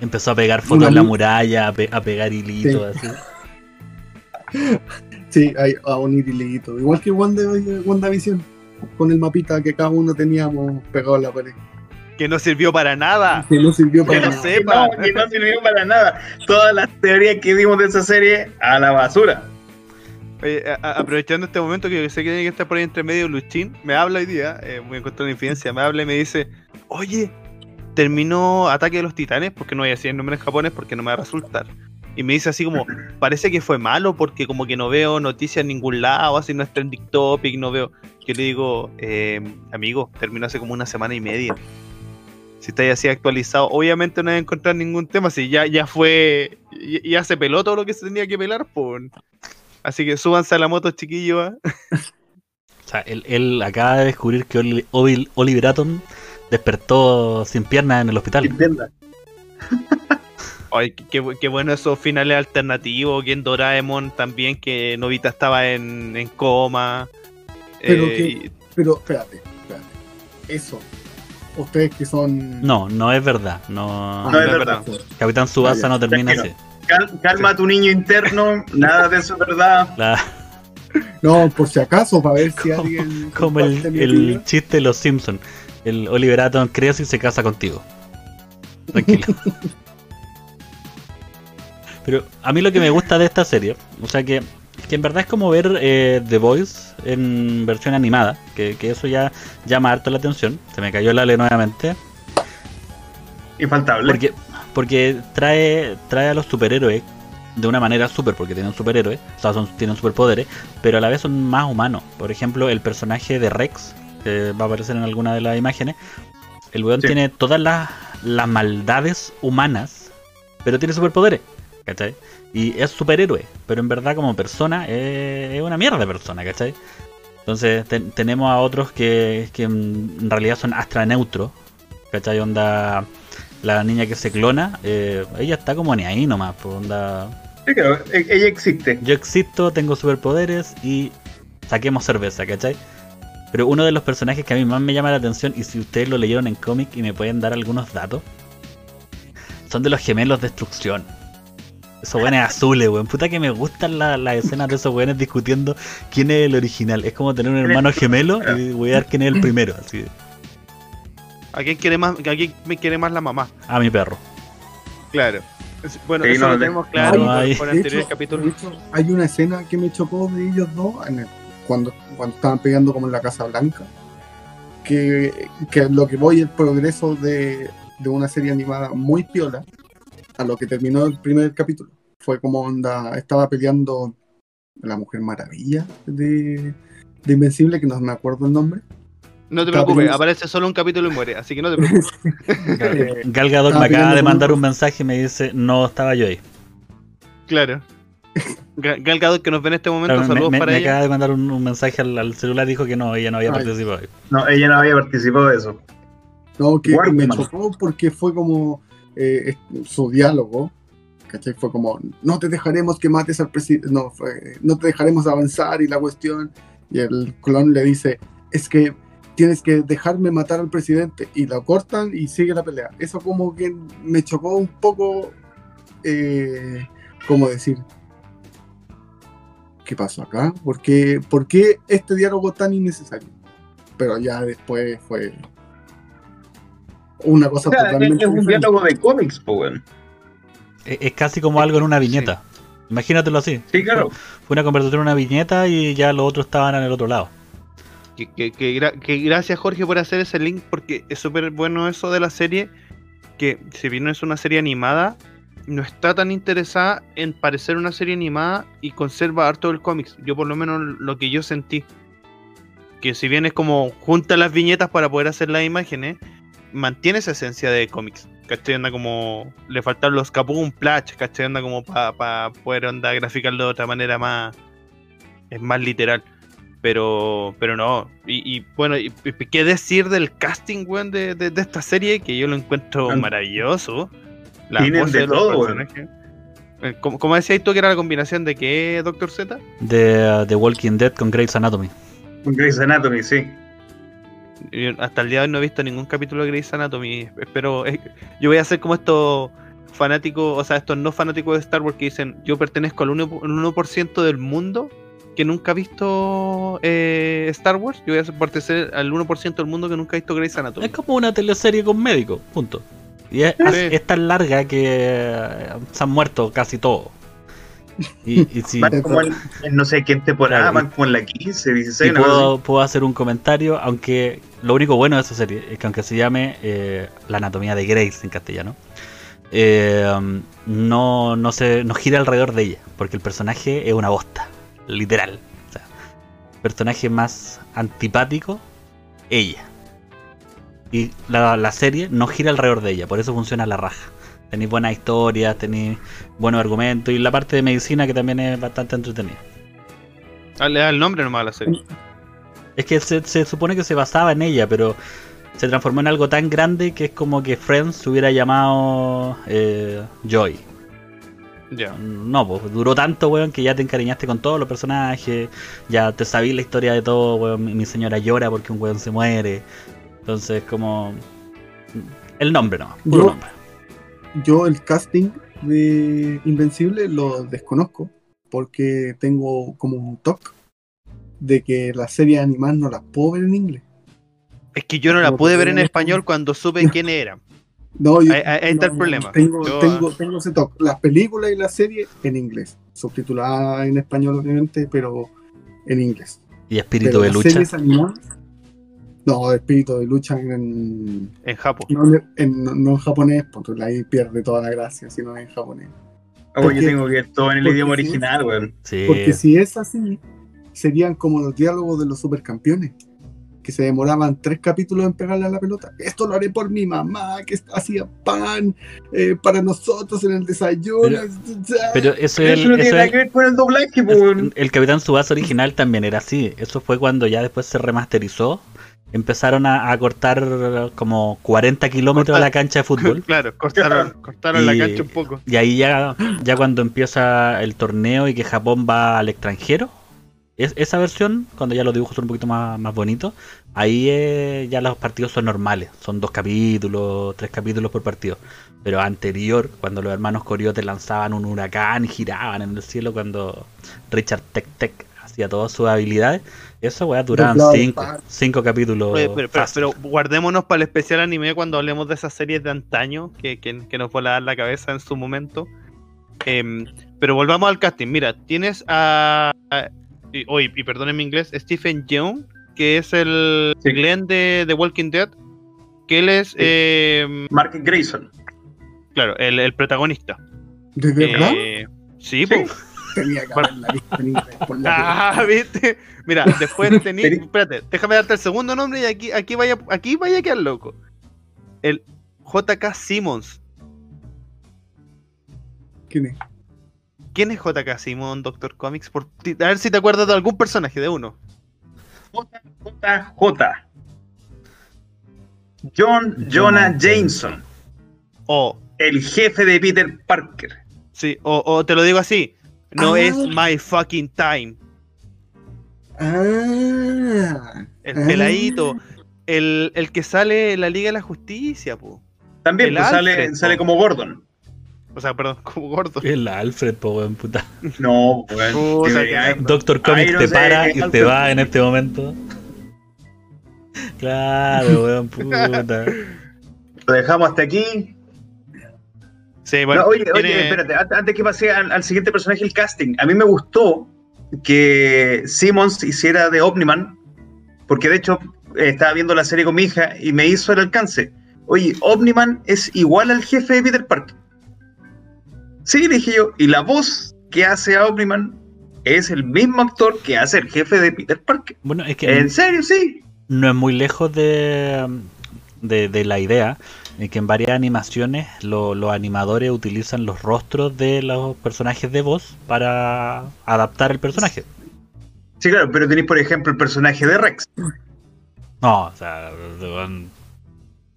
Empezó a pegar fotos en la mu- muralla, a, pe- a pegar hilitos así. Sí, a un hilito. Igual que Wanda, WandaVision, con el mapita que cada uno teníamos pegado en la pared. Que no sirvió para nada. Que no sirvió Que para no nada. sé. sepa. No, que no sirvió para nada. Todas las teorías que dimos de esa serie a la basura. Oye, a- a- aprovechando este momento que yo sé que tiene que estar por ahí entre medio Luchín, me habla hoy día, eh, voy a encontrar una infidencia, me habla y me dice, oye, terminó Ataque de los Titanes, porque no voy a decir el nombre en japonés porque no me va a resultar. Y me dice así como, parece que fue malo porque como que no veo noticias en ningún lado, así no es trending topic, no veo. Yo le digo, eh, amigo, terminó hace como una semana y media. Si estáis así actualizado, obviamente no voy a encontrar ningún tema, si ya, ya fue, ya, ya se peló todo lo que se tenía que pelar, pues. Así que súbanse a la moto, chiquillos. ¿ah? O sea, él, él acaba de descubrir que Oli- Oli- Oliver Atom despertó sin piernas en el hospital. Entienda. Ay, qué, qué bu- qué bueno esos finales alternativos, que en Doraemon también, que Novita estaba en, en coma. Pero eh, que- Pero espérate, espérate. Eso. Ustedes que son. No, no es verdad. No, Ah, No es verdad. Capitán Subasa no termina tranquilo. así. Cal- calma a tu niño interno, nada de eso es verdad. La- No, por si acaso, para ver si Como- alguien. como el, el chiste de los Simpsons. El Oliver Atom crece y se casa contigo. Tranquilo. Pero a mí lo que me gusta de esta serie, o sea que, que en verdad es como ver eh, The Voice en versión animada, que, que eso ya llama harto la atención. Se me cayó el ale nuevamente. Infaltable. Porque, porque trae, trae a los superhéroes de una manera súper, porque tienen superhéroes, o sea, son, tienen superpoderes, pero a la vez son más humanos. Por ejemplo, el personaje de Rex, que va a aparecer en alguna de las imágenes, el weón Sí. tiene todas las, las maldades humanas, pero tiene superpoderes, ¿cachai? Y es superhéroe, pero en verdad como persona es, es una mierda de persona, ¿cachai? Entonces ten- tenemos a otros que, que en realidad son astra neutros, ¿cachai? Onda la niña que se clona, eh, ella está como ni ahí nomás, pues onda. Sí, claro, e- ella existe. Yo existo, tengo superpoderes y saquemos cerveza, ¿cachai? Pero uno de los personajes que a mí más me llama la atención, y si ustedes lo leyeron en cómic y me pueden dar algunos datos, son de los gemelos destrucción. Esos buenos azules, weón. Puta que me gustan la- las escenas de esos weones discutiendo quién es el original. Es como tener un hermano gemelo y voy a dar quién es el primero. Así, ¿A quién quiere más, a quién me quiere más la mamá? a mi perro. Claro. Es- Bueno, Sí, eso no, lo de- tenemos claro no por- hay- por, anteriores capítulos. hay una escena que me chocó de ellos dos en el- cuando, cuando estaban peleando como en la Casa Blanca. Que, que lo que voy el progreso de, de una serie animada muy piola a lo que terminó el primer capítulo. Fue como onda, estaba peleando la Mujer Maravilla de, de Invencible, que no me acuerdo el nombre. No te preocupes, peleando- aparece solo un capítulo y muere, así que no te preocupes. Eh, Gal Gadot me acaba de mandar un- mensaje y me dice, no estaba yo ahí. claro. Ga- Gal Gadot que nos ve en este momento, Claro, saludos me- para me ella. acaba de mandar un, un mensaje al, al celular, dijo que no, ella no había Ay. participado. No, ella no había participado de eso. No, que Warman. me chocó porque fue como eh, su diálogo ¿cachai? Fue como, no te dejaremos que mates al presidente, no, no te dejaremos avanzar y la cuestión, y el clon le dice, es que tienes que dejarme matar al presidente, y lo cortan y sigue la pelea. Eso como que me chocó un poco, eh, como decir, ¿qué pasó acá? ¿Por qué, ¿Por qué este diálogo tan innecesario? Pero ya después fue una cosa O sea, es, totalmente es un diferente. diálogo de cómics. Es, es casi como algo en una viñeta. Imagínatelo así. Sí, claro. Fue una conversación en una viñeta y ya los otros estaban en el otro lado. Que, que- que gra- que gracias Jorge por hacer ese link porque es súper bueno eso de la serie que si bien no es una serie animada no está tan interesada en parecer una serie animada y conserva harto del cómics yo por lo menos lo que yo sentí que si bien es como junta las viñetas para poder hacer las imágenes mantiene esa esencia de cómics ¿cachai? Anda como le faltan los capum plach ¿cachai? Anda como para poder onda graficarlo de otra manera más es más literal pero, pero no. Y, y, bueno, y, y qué decir del casting, weón, de, de, de esta serie, que yo lo encuentro maravilloso. Las Tienen de todo. Eh, ¿Cómo, cómo decías tú que era la combinación de qué, Doctor Z? De The Walking Dead con Grey's Anatomy. Un Grey's Anatomy, sí. Hasta el día de hoy no he visto ningún capítulo de Grey's Anatomy. Espero. eh, yo voy a ser como estos fanáticos, o sea, estos no fanáticos de Star Wars que dicen: Yo pertenezco al 1%, al 1 del mundo que nunca ha visto eh, Star Wars. Yo voy a pertenecer al 1% del mundo que nunca ha visto Grey's Anatomy. Es como una teleserie con médicos, punto. Y es, Sí. es tan larga que eh, se han muerto casi todos. Y, y si Van como en, en no sé qué temporada, Claro, van como en la 15, 16, y una cosa puedo, puedo hacer un comentario, aunque lo único bueno de esa serie es que aunque se llame eh, La anatomía de Grace en castellano, eh, no, no, se, no gira alrededor de ella, porque el personaje es una bosta, literal. O sea, personaje más antipático, ella. Y la, la serie no gira alrededor de ella, por eso funciona la raja. Tenéis buenas historias, tenéis buenos argumentos y la parte de medicina que también es bastante entretenida. Ah, le da el nombre nomás a la serie. Es que se, se supone que se basaba en ella, pero se transformó en algo tan grande que es como que Friends se hubiera llamado eh, Joy. Ya. No, pues duró tanto, weón, que ya te encariñaste con todos los personajes, ya te sabías la historia de todo, weón. Mi, mi señora llora porque un weón se muere. Entonces, como. El nombre no, puro Yo- nombre. Yo el casting de Invencible lo desconozco porque tengo como un toque de que las series animadas no las puedo ver en inglés. Es que yo no la No, pude ver en no- español cuando supe quién era. No, yo- Ahí- está el no, problema. Tengo, Yo- tengo, tengo ese toque. Las películas y las series en inglés, subtituladas en español obviamente, pero en inglés. Y espíritu Pero de las lucha. series animadas, no, espíritu de lucha en, En Japón. no, en, no en japonés, porque ahí pierde toda la gracia, sino en japonés. Ah, weón, yo porque- tengo que ver todo en el porque idioma original, weón. Sí. Porque si es así, serían como los diálogos de los supercampeones, que se demoraban tres capítulos en pegarle a la pelota. Esto lo haré por mi mamá, que hacía pan eh, para nosotros en el desayuno. Pero eso es Eso el, no tiene eso nada es- que ver con el doblaje, Es-. El Capitán Subasa original también era así. Eso fue cuando ya después se remasterizó. Empezaron a, a cortar como 40 kilómetros de la cancha de fútbol. Claro, cortaron, cortaron la cancha un poco. Y ahí ya, ya cuando empieza el torneo y que Japón va al extranjero, es, esa versión, cuando ya los dibujos son un poquito más, más bonitos, ahí eh, ya los partidos son normales. Son dos capítulos, tres capítulos por partido. Pero anterior, cuando los hermanos Coriotes lanzaban un huracán y giraban en el cielo, cuando Richard Tech Tech hacía todas sus habilidades, eso weá duraban de cinco, capítulos. Oye, pero, pero- guardémonos para el especial anime cuando hablemos de esas series de antaño que, que, que nos volaban la cabeza en su momento. Em, pero volvamos al casting. Mira, tienes a. a- y, oye, y perdonen mi inglés, Stephen Young, que es el Sí. Glenn de The Walking Dead. Que él es, em, Mark Grayson. claro, el, el protagonista. ¿De verdad? Eh, sí, Sí. po. Tenía que haberla visto Ah, viste. Mira, después tení. Tení- Espérate, déjame darte el segundo nombre y aquí, aquí vaya, aquí vaya a quedar loco. El JK Simmons. ¿Quién es? ¿Quién es JK Simmons, Doctor Comics? Por ti- a ver si te acuerdas de algún personaje de uno. JJ. John Jonah Jameson. O, El jefe de Peter Parker. Sí, o, o te lo digo así. No Ah. es my fucking time. Ah. El Ah. peladito. El, el que sale en la Liga de la Justicia, po. También pues, sale, Alfred, sale po. como Gordon. O sea, perdón, como gordo. El Alfred, po, weón, puta. No, weón. Que- hay- Doctor Comics te se- para y Alfred. te va en este momento. Claro, weón, puta. Lo dejamos hasta aquí. Sí, bueno. No, oye, oye, espérate, an- antes que pase al, al siguiente personaje, el casting. A mí me gustó que Simmons hiciera de Omniman, porque de hecho eh, estaba viendo la serie con mi hija y me hizo el alcance. Oye, Omniman es igual al jefe de Peter Parker. Sí, dije yo, y la voz que hace a Omniman es el mismo actor que hace el jefe de Peter Parker. Bueno, es que ¿En serio? Sí. no es muy lejos de, de, de la idea de que en varias animaciones lo- los animadores utilizan los rostros de los personajes de voz para adaptar el personaje. Sí, claro, pero tenéis, por ejemplo, el personaje de Rex. No, o sea,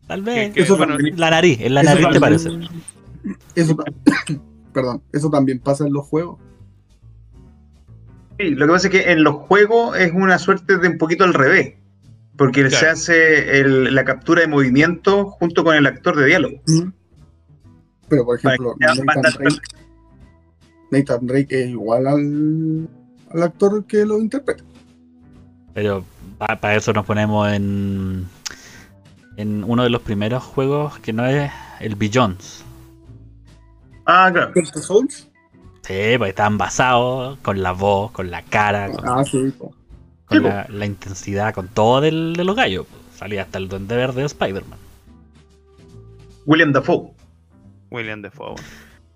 tal vez Eso bueno, la nariz, en la Eso nariz te parece. Eso, perdón, eso también pasa en los juegos. Sí, lo que pasa es que en los juegos es una suerte de un poquito al revés. Porque se hace el- la captura de movimiento junto con el actor de diálogo. Pero por ejemplo, Nathan. Drake, Nathan Drake es igual al, al actor que lo interpreta. Pero para eso nos ponemos en, en uno de los primeros juegos que no es el Billions. Ah, claro. ¿Perfect Souls? Sí, pues están basados con la voz, con la cara, con, Ah, sí. po. Con sí, la, la intensidad, con todo del, de los gallos. Salía hasta el duende verde de Spider-Man. William Dafoe. William Defoe.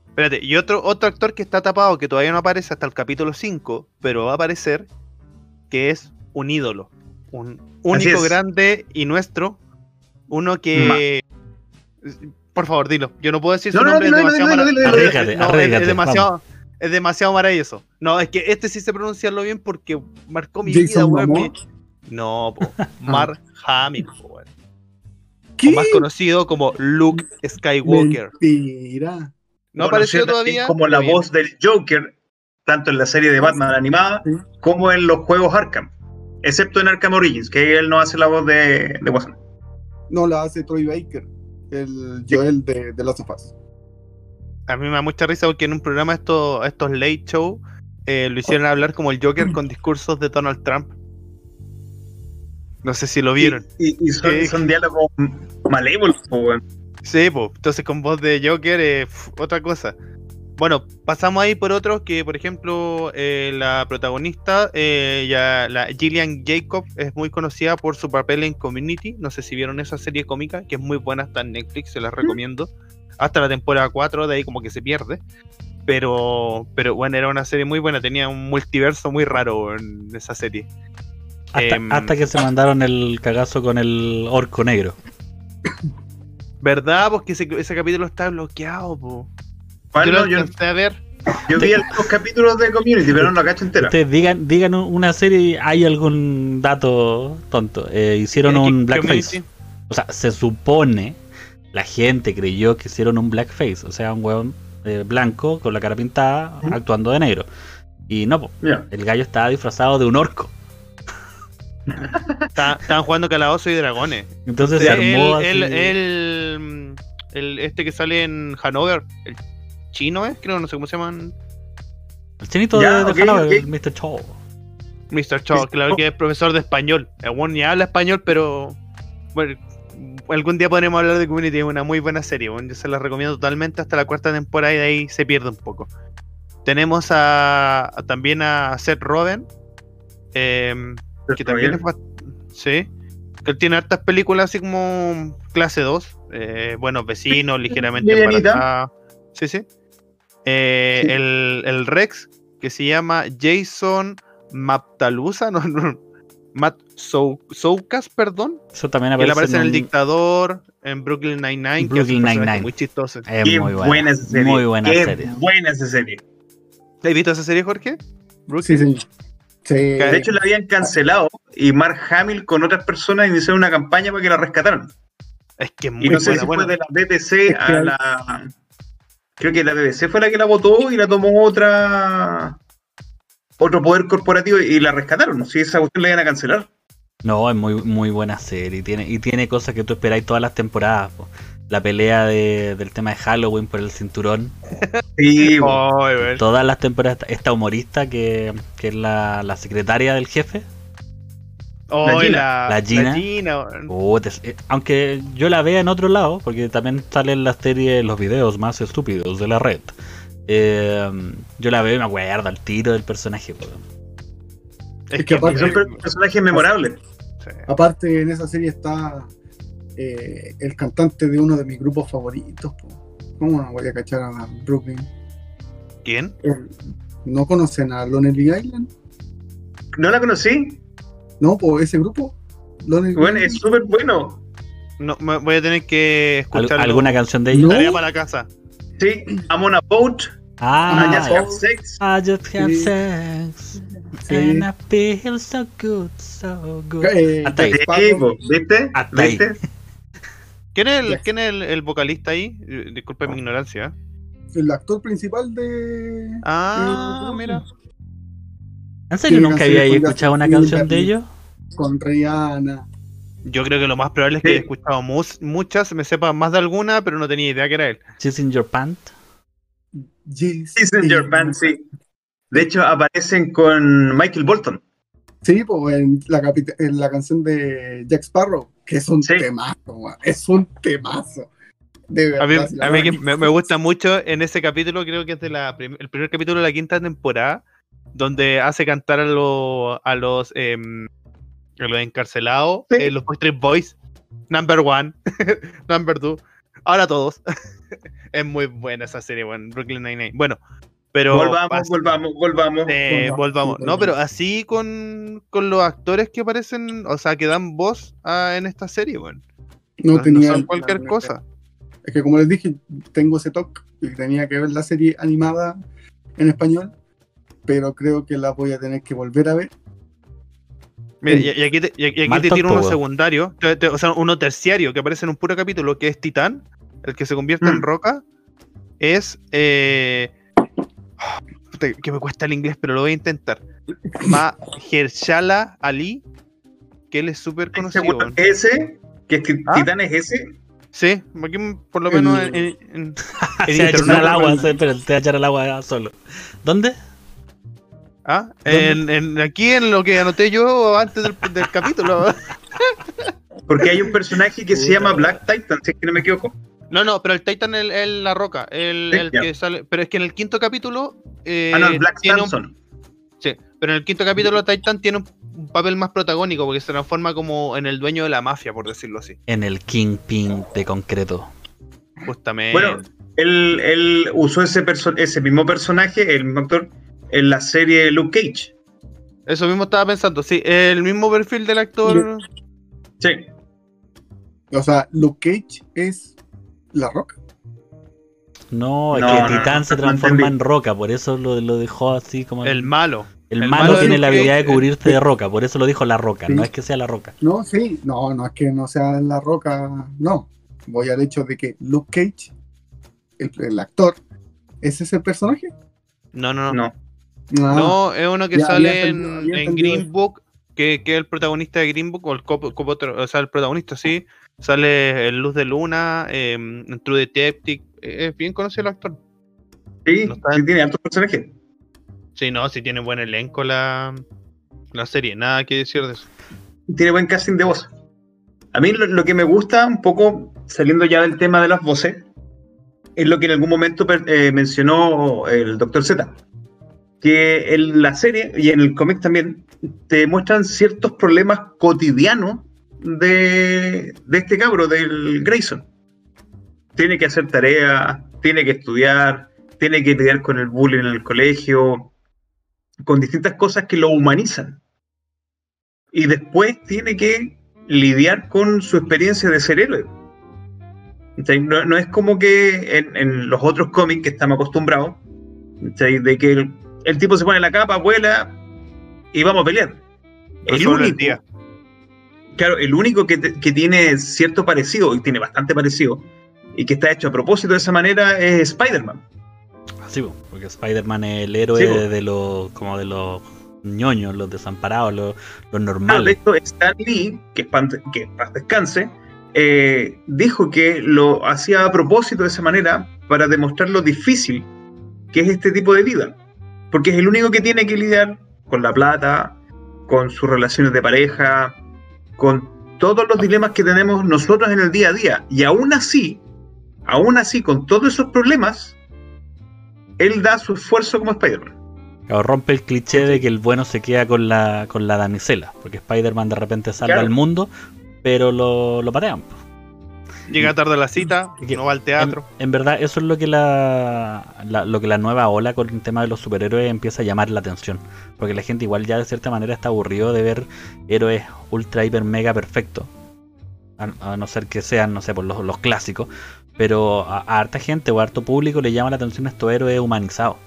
Espérate, y otro, otro actor que está tapado, que todavía no aparece hasta el capítulo 5, pero va a aparecer, que es un ídolo. Un único grande y nuestro. Uno que. Por favor, dilo. Yo no puedo decir su No, no, nombre, es demasiado no, es- arriesgate, es, demasiado. Es demasiado maravilloso. No, es que este sí sé pronunciarlo bien porque marcó mi vida, weón. No, po, Mark Hamill, weón. ¿Qué? O más conocido como Luke Skywalker. Mentira. No apareció todavía. Como la bien. voz del Joker, tanto en la serie de Batman animada Sí. como en los juegos Arkham. Excepto en Arkham Origins, que él no hace la voz de, de Watson. No la hace Troy Baker, el Joel de, de Last of Us. A mí me da mucha risa porque en un programa estos, estos late show eh, lo hicieron hablar como el Joker con discursos de Donald Trump. No sé si lo vieron. Y, y son, diálogos malévolos, weón. Sí, pues, entonces con voz de Joker, eh, pf, otra cosa. Bueno, pasamos ahí por otros que, por ejemplo, eh, la protagonista, eh, ya, la Gillian Jacob, es muy conocida por su papel en Community. No sé si vieron esa serie cómica, que es muy buena, está en Netflix, se la recomiendo. Hasta la temporada 4, de ahí como que se pierde. Pero, pero bueno, era una serie muy buena, tenía un multiverso muy raro en esa serie. Hasta, Em, hasta que se mandaron el cagazo con el orco negro. ¿Verdad? Porque ese, ese capítulo está bloqueado, po. ¿Cuál Yo no? lo Yo, a ver. yo vi algunos capítulos de Community, pero no la cacho entera. Ustedes digan, digan una serie, hay algún dato tonto. Eh, hicieron Eh, un blackface. Community. O sea, se supone, la gente creyó que hicieron un blackface. O sea, un hueón eh, blanco con la cara pintada actuando de negro. Y no, po, Ya. el gallo estaba disfrazado de un orco. Estaban jugando calabozo y dragones. Entonces Sí, se el, armó el, así- el- el- este que sale en Hanover, el chino es, creo, no sé cómo se llaman. el chinito de, de ok, Hanover, ok. el Mr. Cho. Mr. Cho, claro que es profesor de español. El one ni habla español, pero bueno, algún día podremos hablar de Community, es una muy buena serie. bueno, yo se la recomiendo totalmente hasta la cuarta temporada y de ahí se pierde un poco. Tenemos a, a- también a Seth Rogen, em, que también es bast- sí, que él tiene hartas películas así como clase 2, eh, buenos vecinos, ligeramente Livianita. embarazadas. Sí, sí. Eh, Sí. El, el Rex, que se llama Jason Maptalusa, no, no, Matt Sou- Soukas, perdón, Eso también que él aparece, aparece en El Dictador, en Brooklyn Nine-Nine, Brooklyn Nine-Nine. muy chistoso. Es Qué muy buena. buena esa serie. Muy buena Qué serie. buena esa serie. ¿Has visto esa serie, Jorge? Sí, sí. Sí. De hecho, la habían cancelado y Mark Hamill con otras personas iniciaron una campaña para que la rescataran. Es que es muy Y no sé buena. si bueno, fue de la BBC a la, creo que la BBC fue la que la votó y la tomó otra otro poder corporativo y la rescataron. Si esa cuestión la iban a cancelar. No, es muy, muy buena serie. Y tiene, y tiene cosas que tú esperáis todas las temporadas. po. La pelea de- del tema de Halloween por el cinturón. Sí. Todas las temporadas. Esta humorista que, que es la, la secretaria del jefe. Ay, Gina. la, La Gina. Gina, es- eh, aunque yo la vea en otro lado, porque también sale en la serie los videos más estúpidos de la red. Eh, yo la veo y me acuerdo al tiro del personaje. Es Es que aparte- son per- personajes memorables. sí. Aparte, en esa serie está eh, el cantante de uno de mis grupos favoritos. po. ¿Cómo no voy a cachar a Brooklyn? ¿Quién? ¿No conocen a Lonely Island? ¿No la conocí? No, pues ese grupo. Lonely Bueno, Island. es súper bueno. No, voy a tener que ¿Al- escuchar ¿Alguna canción de ellos? No. Tarea para la casa. Sí, I'm on a boat, Ah, I just have sex. I just have Sí. sex. Sí. And I feel so good, so good. Eh, Hasta ahí. ¿viste? Hasta ahí. ¿Viste? ¿Quién es el, Yes. quién es el, el vocalista ahí? Disculpe mi ignorancia. el actor principal de. Ah, mira. ¿En serio nunca había escuchado una canción de ellos? Con Rihanna. Yo creo que lo más probable es que Sí. he escuchado mus- muchas, me sepa más de alguna, pero no tenía idea que era él. She's in your pant. She's in your pants, sí. De hecho, aparecen con Michael Bolton. Sí, pues en la, en la canción de Jack Sparrow, que es un Sí. temazo, man, es un temazo. De verdad, A mí, si la a mí van que me, me gusta mucho en ese capítulo, creo que es de la prim- el primer capítulo de la quinta temporada, donde hace cantar a, los a los em, a los encarcelados, Sí. eh, los Backstreet Boys, number one, number two, ahora todos. es muy buena esa serie, bueno, Brooklyn Nine-Nine. Bueno, pero volvamos, volvamos, volvamos. eh, Volvamos, No, pero así con, con los actores que aparecen, o sea, que dan voz a- en esta serie, bueno. No, No, tenía. son el- cualquier cosa. Es que como les dije, tengo ese toque y tenía que ver la serie animada en español, pero creo que la voy a tener que volver a ver. Mira, y, y aquí te, y- y aquí Mal te tiro uno weón. secundario, te- te- o sea, uno terciario que aparece en un puro capítulo, que es Titán, el que se convierte en Mm. roca, es... Eh, que me cuesta el inglés, pero lo voy a intentar. Mahershala Ali, que él es súper conocido. ¿Seguro weón. que ese? ¿Que ¿Ah? Titán es ese? Sí, aquí por lo menos El- en- en- en- Se va a echar al agua, espera, se va a echar al agua solo. ¿Dónde? ¿Ah? En, en- aquí en lo que anoté yo antes del, del capítulo. Porque hay un personaje que se llama Black Titan, si es que no me equivoco. No, no, pero el Titan es el, el la roca. El, Sí, el ya. que sale. Pero es que en el quinto capítulo. eh, ah, no, el Black Samson. sí, pero en el quinto capítulo Titan tiene un, un papel más protagónico porque se transforma como en el dueño de la mafia, por decirlo así. En el Kingpin de concreto. Justamente. Bueno, él, él usó ese, ese mismo personaje, el mismo actor, en la serie Luke Cage. Eso mismo estaba pensando, sí. El mismo perfil del actor. Sí. O sea, Luke Cage es la roca. No, es No, que no, Titán no, se transforma entendí. en roca, por eso lo, lo dejó así como. El malo. el el malo, tiene la habilidad de cubrirse de roca, por eso lo dijo la roca, Sí. no es que sea la roca. No, sí, no, no es que no sea la roca, no. Voy al hecho de que Luke Cage, el, el actor, ¿es ese personaje? No, no, no. No. Ah, No, es uno que Ya, sale en, Green Book, que, que es el protagonista de Green Book, o el copo, copo- o sea, el protagonista, sí. Sale en Luz de Luna, eh, en True Detective. eh, Es bien conocido el actor. Sí, No sí en- tiene altos personajes. Sí, no, sí tiene buen elenco la, la serie, nada que decir de eso. Tiene buen casting de voz. A mí lo, lo que me gusta, un poco saliendo ya del tema de las voces, es lo que en algún momento eh, mencionó el Dr. Z. Que en la serie y en el cómic también te muestran ciertos problemas cotidianos de, de este cabro, del Grayson. Tiene que hacer tareas, tiene que estudiar, tiene que lidiar con el bullying en el colegio, con distintas cosas que lo humanizan. Y después tiene que lidiar con su experiencia de ser héroe. No, no es como que en, en los otros cómics que estamos acostumbrados, de que el, el tipo se pone la capa, vuela y vamos a pelear. El Resuelve el único, día. claro, el único que, te- que tiene cierto parecido, y tiene bastante parecido, y que está hecho a propósito de esa manera es Spider-Man. Sí, po, porque Spider-Man es el héroe Sí, de los como de los ñoños, los desamparados, los, los Claro, de normales. hecho, Stan Lee, que es pan- que paz descanse, eh, dijo que lo hacía a propósito de esa manera para demostrar lo difícil que es este tipo de vida. Porque es el único que tiene que lidiar con la plata, con sus relaciones de pareja, con todos los dilemas que tenemos nosotros en el día a día. Y aún así, aún así, con todos esos problemas, él da su esfuerzo como Spider-Man. Claro, rompe el cliché de que el bueno se queda con la, con la damisela, porque Spider-Man de repente salva Claro. al mundo, pero lo, lo patean. Llega tarde a la cita, Que- no va al teatro. En, en verdad, eso es lo que la, la- lo que la nueva ola con el tema de los superhéroes empieza a llamar la atención. Porque la gente igual ya de cierta manera está aburrido de ver héroes ultra, hiper, mega perfectos. A, a no ser que sean, no sé, por los, los clásicos. Pero a, a harta gente o a harto público le llama la atención estos héroes humanizados.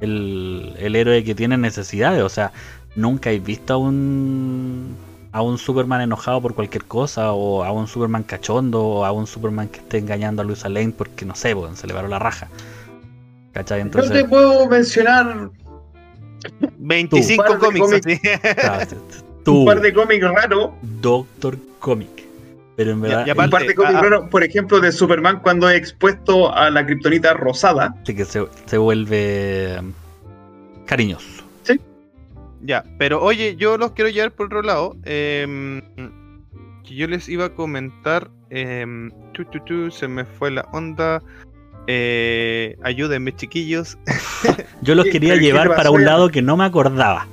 El, el héroe que tiene necesidades. O sea, nunca he visto a un a un Superman enojado por cualquier cosa, o a un Superman cachondo, o a un Superman que esté engañando a Luisa Lane porque no sé, pues, se le paró la raja. ¿Cachai? Yo Entonces, te puedo mencionar 25 Un par de cómics, así. un par de cómics raros Doctor Comic. Pero en verdad, y aparte- un par de cómics ah, raros, por ejemplo, de Superman cuando es expuesto a la kriptonita rosada. sí que se, se vuelve um, cariñoso. Ya, pero oye, yo los quiero llevar por otro lado. em, que yo les iba a comentar. tu, tu, tu, se me fue la onda. Eh, ayúdenme, chiquillos. Yo los ¿Qué- quería llevar para un lado que no me acordaba.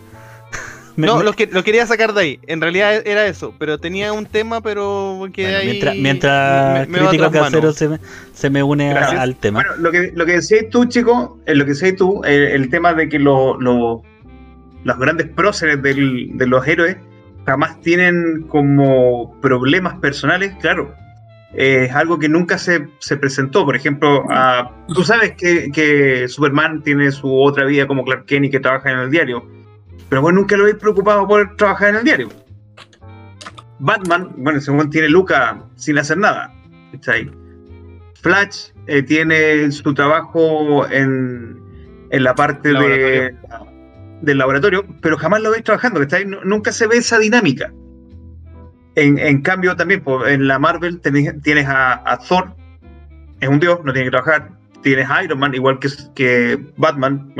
Me- no, me- lo, que, lo quería sacar de ahí. En realidad era eso. Pero tenía un tema, pero que bueno, ahí. mientras mientras me- me va Crítico. Casero se me, se me une a- al tema. Bueno, lo que, lo que decías tú, chico, eh, lo que decías tú, eh, el tema de que lo- lo- los grandes próceres de los héroes jamás tienen como problemas personales, claro. Es algo que nunca se, se presentó. Por ejemplo, tú sabes que, Superman tiene su otra vida como Clark Kent y que trabaja en el diario. Pero vos nunca lo habéis preocupado por trabajar en el diario. Batman, bueno, según tiene Luca sin hacer nada. Está ahí. Flash eh, tiene su trabajo en, la parte de. Del laboratorio, pero jamás lo veis trabajando. ¿está Nunca se ve esa dinámica. En, cambio, también en la Marvel tienes a, Thor, es un dios, no tiene que trabajar. Tienes a Iron Man, igual que, Batman,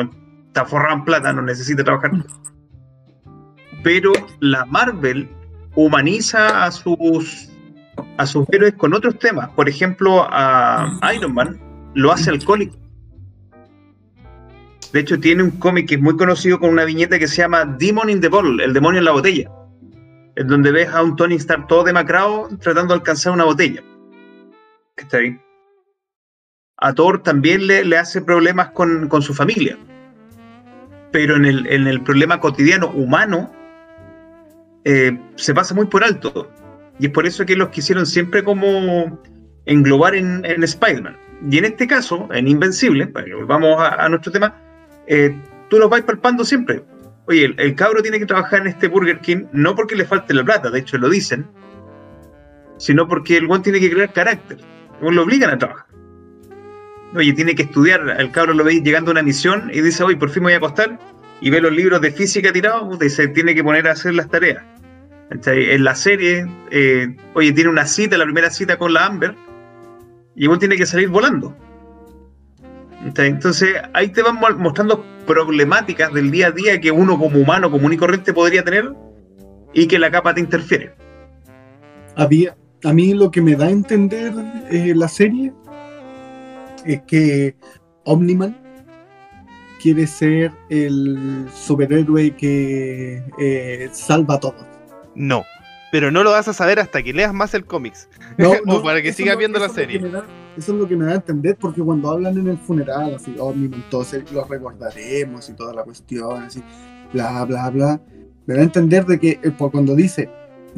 está forrado en plata, no necesita trabajar. Pero la Marvel humaniza a sus a sus héroes con otros temas. Por ejemplo, a Iron Man lo hace alcohólico. De hecho, tiene un cómic que es muy conocido con una viñeta que se llama Demon in the Bottle, el demonio en la botella. En donde ves a un Tony Stark todo demacrado tratando de alcanzar una botella. Está ahí. A Thor también le, le hace problemas con, con su familia. Pero en el, en el problema cotidiano humano eh, se pasa muy por alto. Y es por eso que los quisieron siempre como englobar en, en Spider-Man. Y en este caso, en Invencible, que volvamos a, a nuestro tema, eh, tú los vas palpando siempre. Oye, el, el cabro tiene que trabajar en este Burger King no porque le falte la plata, de hecho lo dicen, sino porque el buen tiene que crear carácter. El lo obligan a trabajar. Oye, tiene que estudiar. El cabro lo veis llegando a una misión y dice, oye, por fin voy a acostar. Y ve los libros de física tirados y se tiene que poner a hacer las tareas. En la serie, eh, oye, tiene una cita, la primera cita con la Amber, y igual tiene que salir volando. Entonces, ahí te van mo- mostrando problemáticas del día a día que uno como humano común y corriente podría tener y que la capa te interfiere. había a mí lo que me da a entender eh, la serie es que Omniman quiere ser el superhéroe que eh, salva a todos. No. Pero no lo vas a saber hasta que leas más el cómics. No, O no, para que sigas viendo la serie. Que eso es lo que me da a entender porque cuando hablan en el funeral, así, Omniman, entonces los recordaremos y toda la cuestión, así, bla, bla, bla, me da a entender de que eh, por cuando dice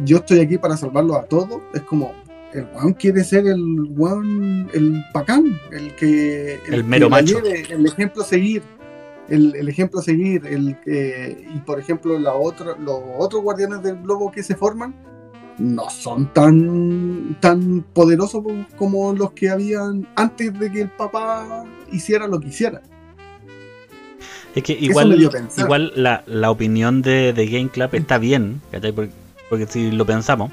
yo estoy aquí para salvarlos a todos, es como el weón quiere ser el weón, el pacán, el que El que mero la macho. lleve, el ejemplo a seguir. El, el ejemplo a seguir, el que, y por ejemplo la otra, los otros guardianes del globo que se forman, no son tan, tan poderosos como los que habían antes de que el papá hiciera lo que hiciera. Es que igual, igual la, la opinión de, de Game Club está bien, ¿cachai? Porque, porque si lo pensamos,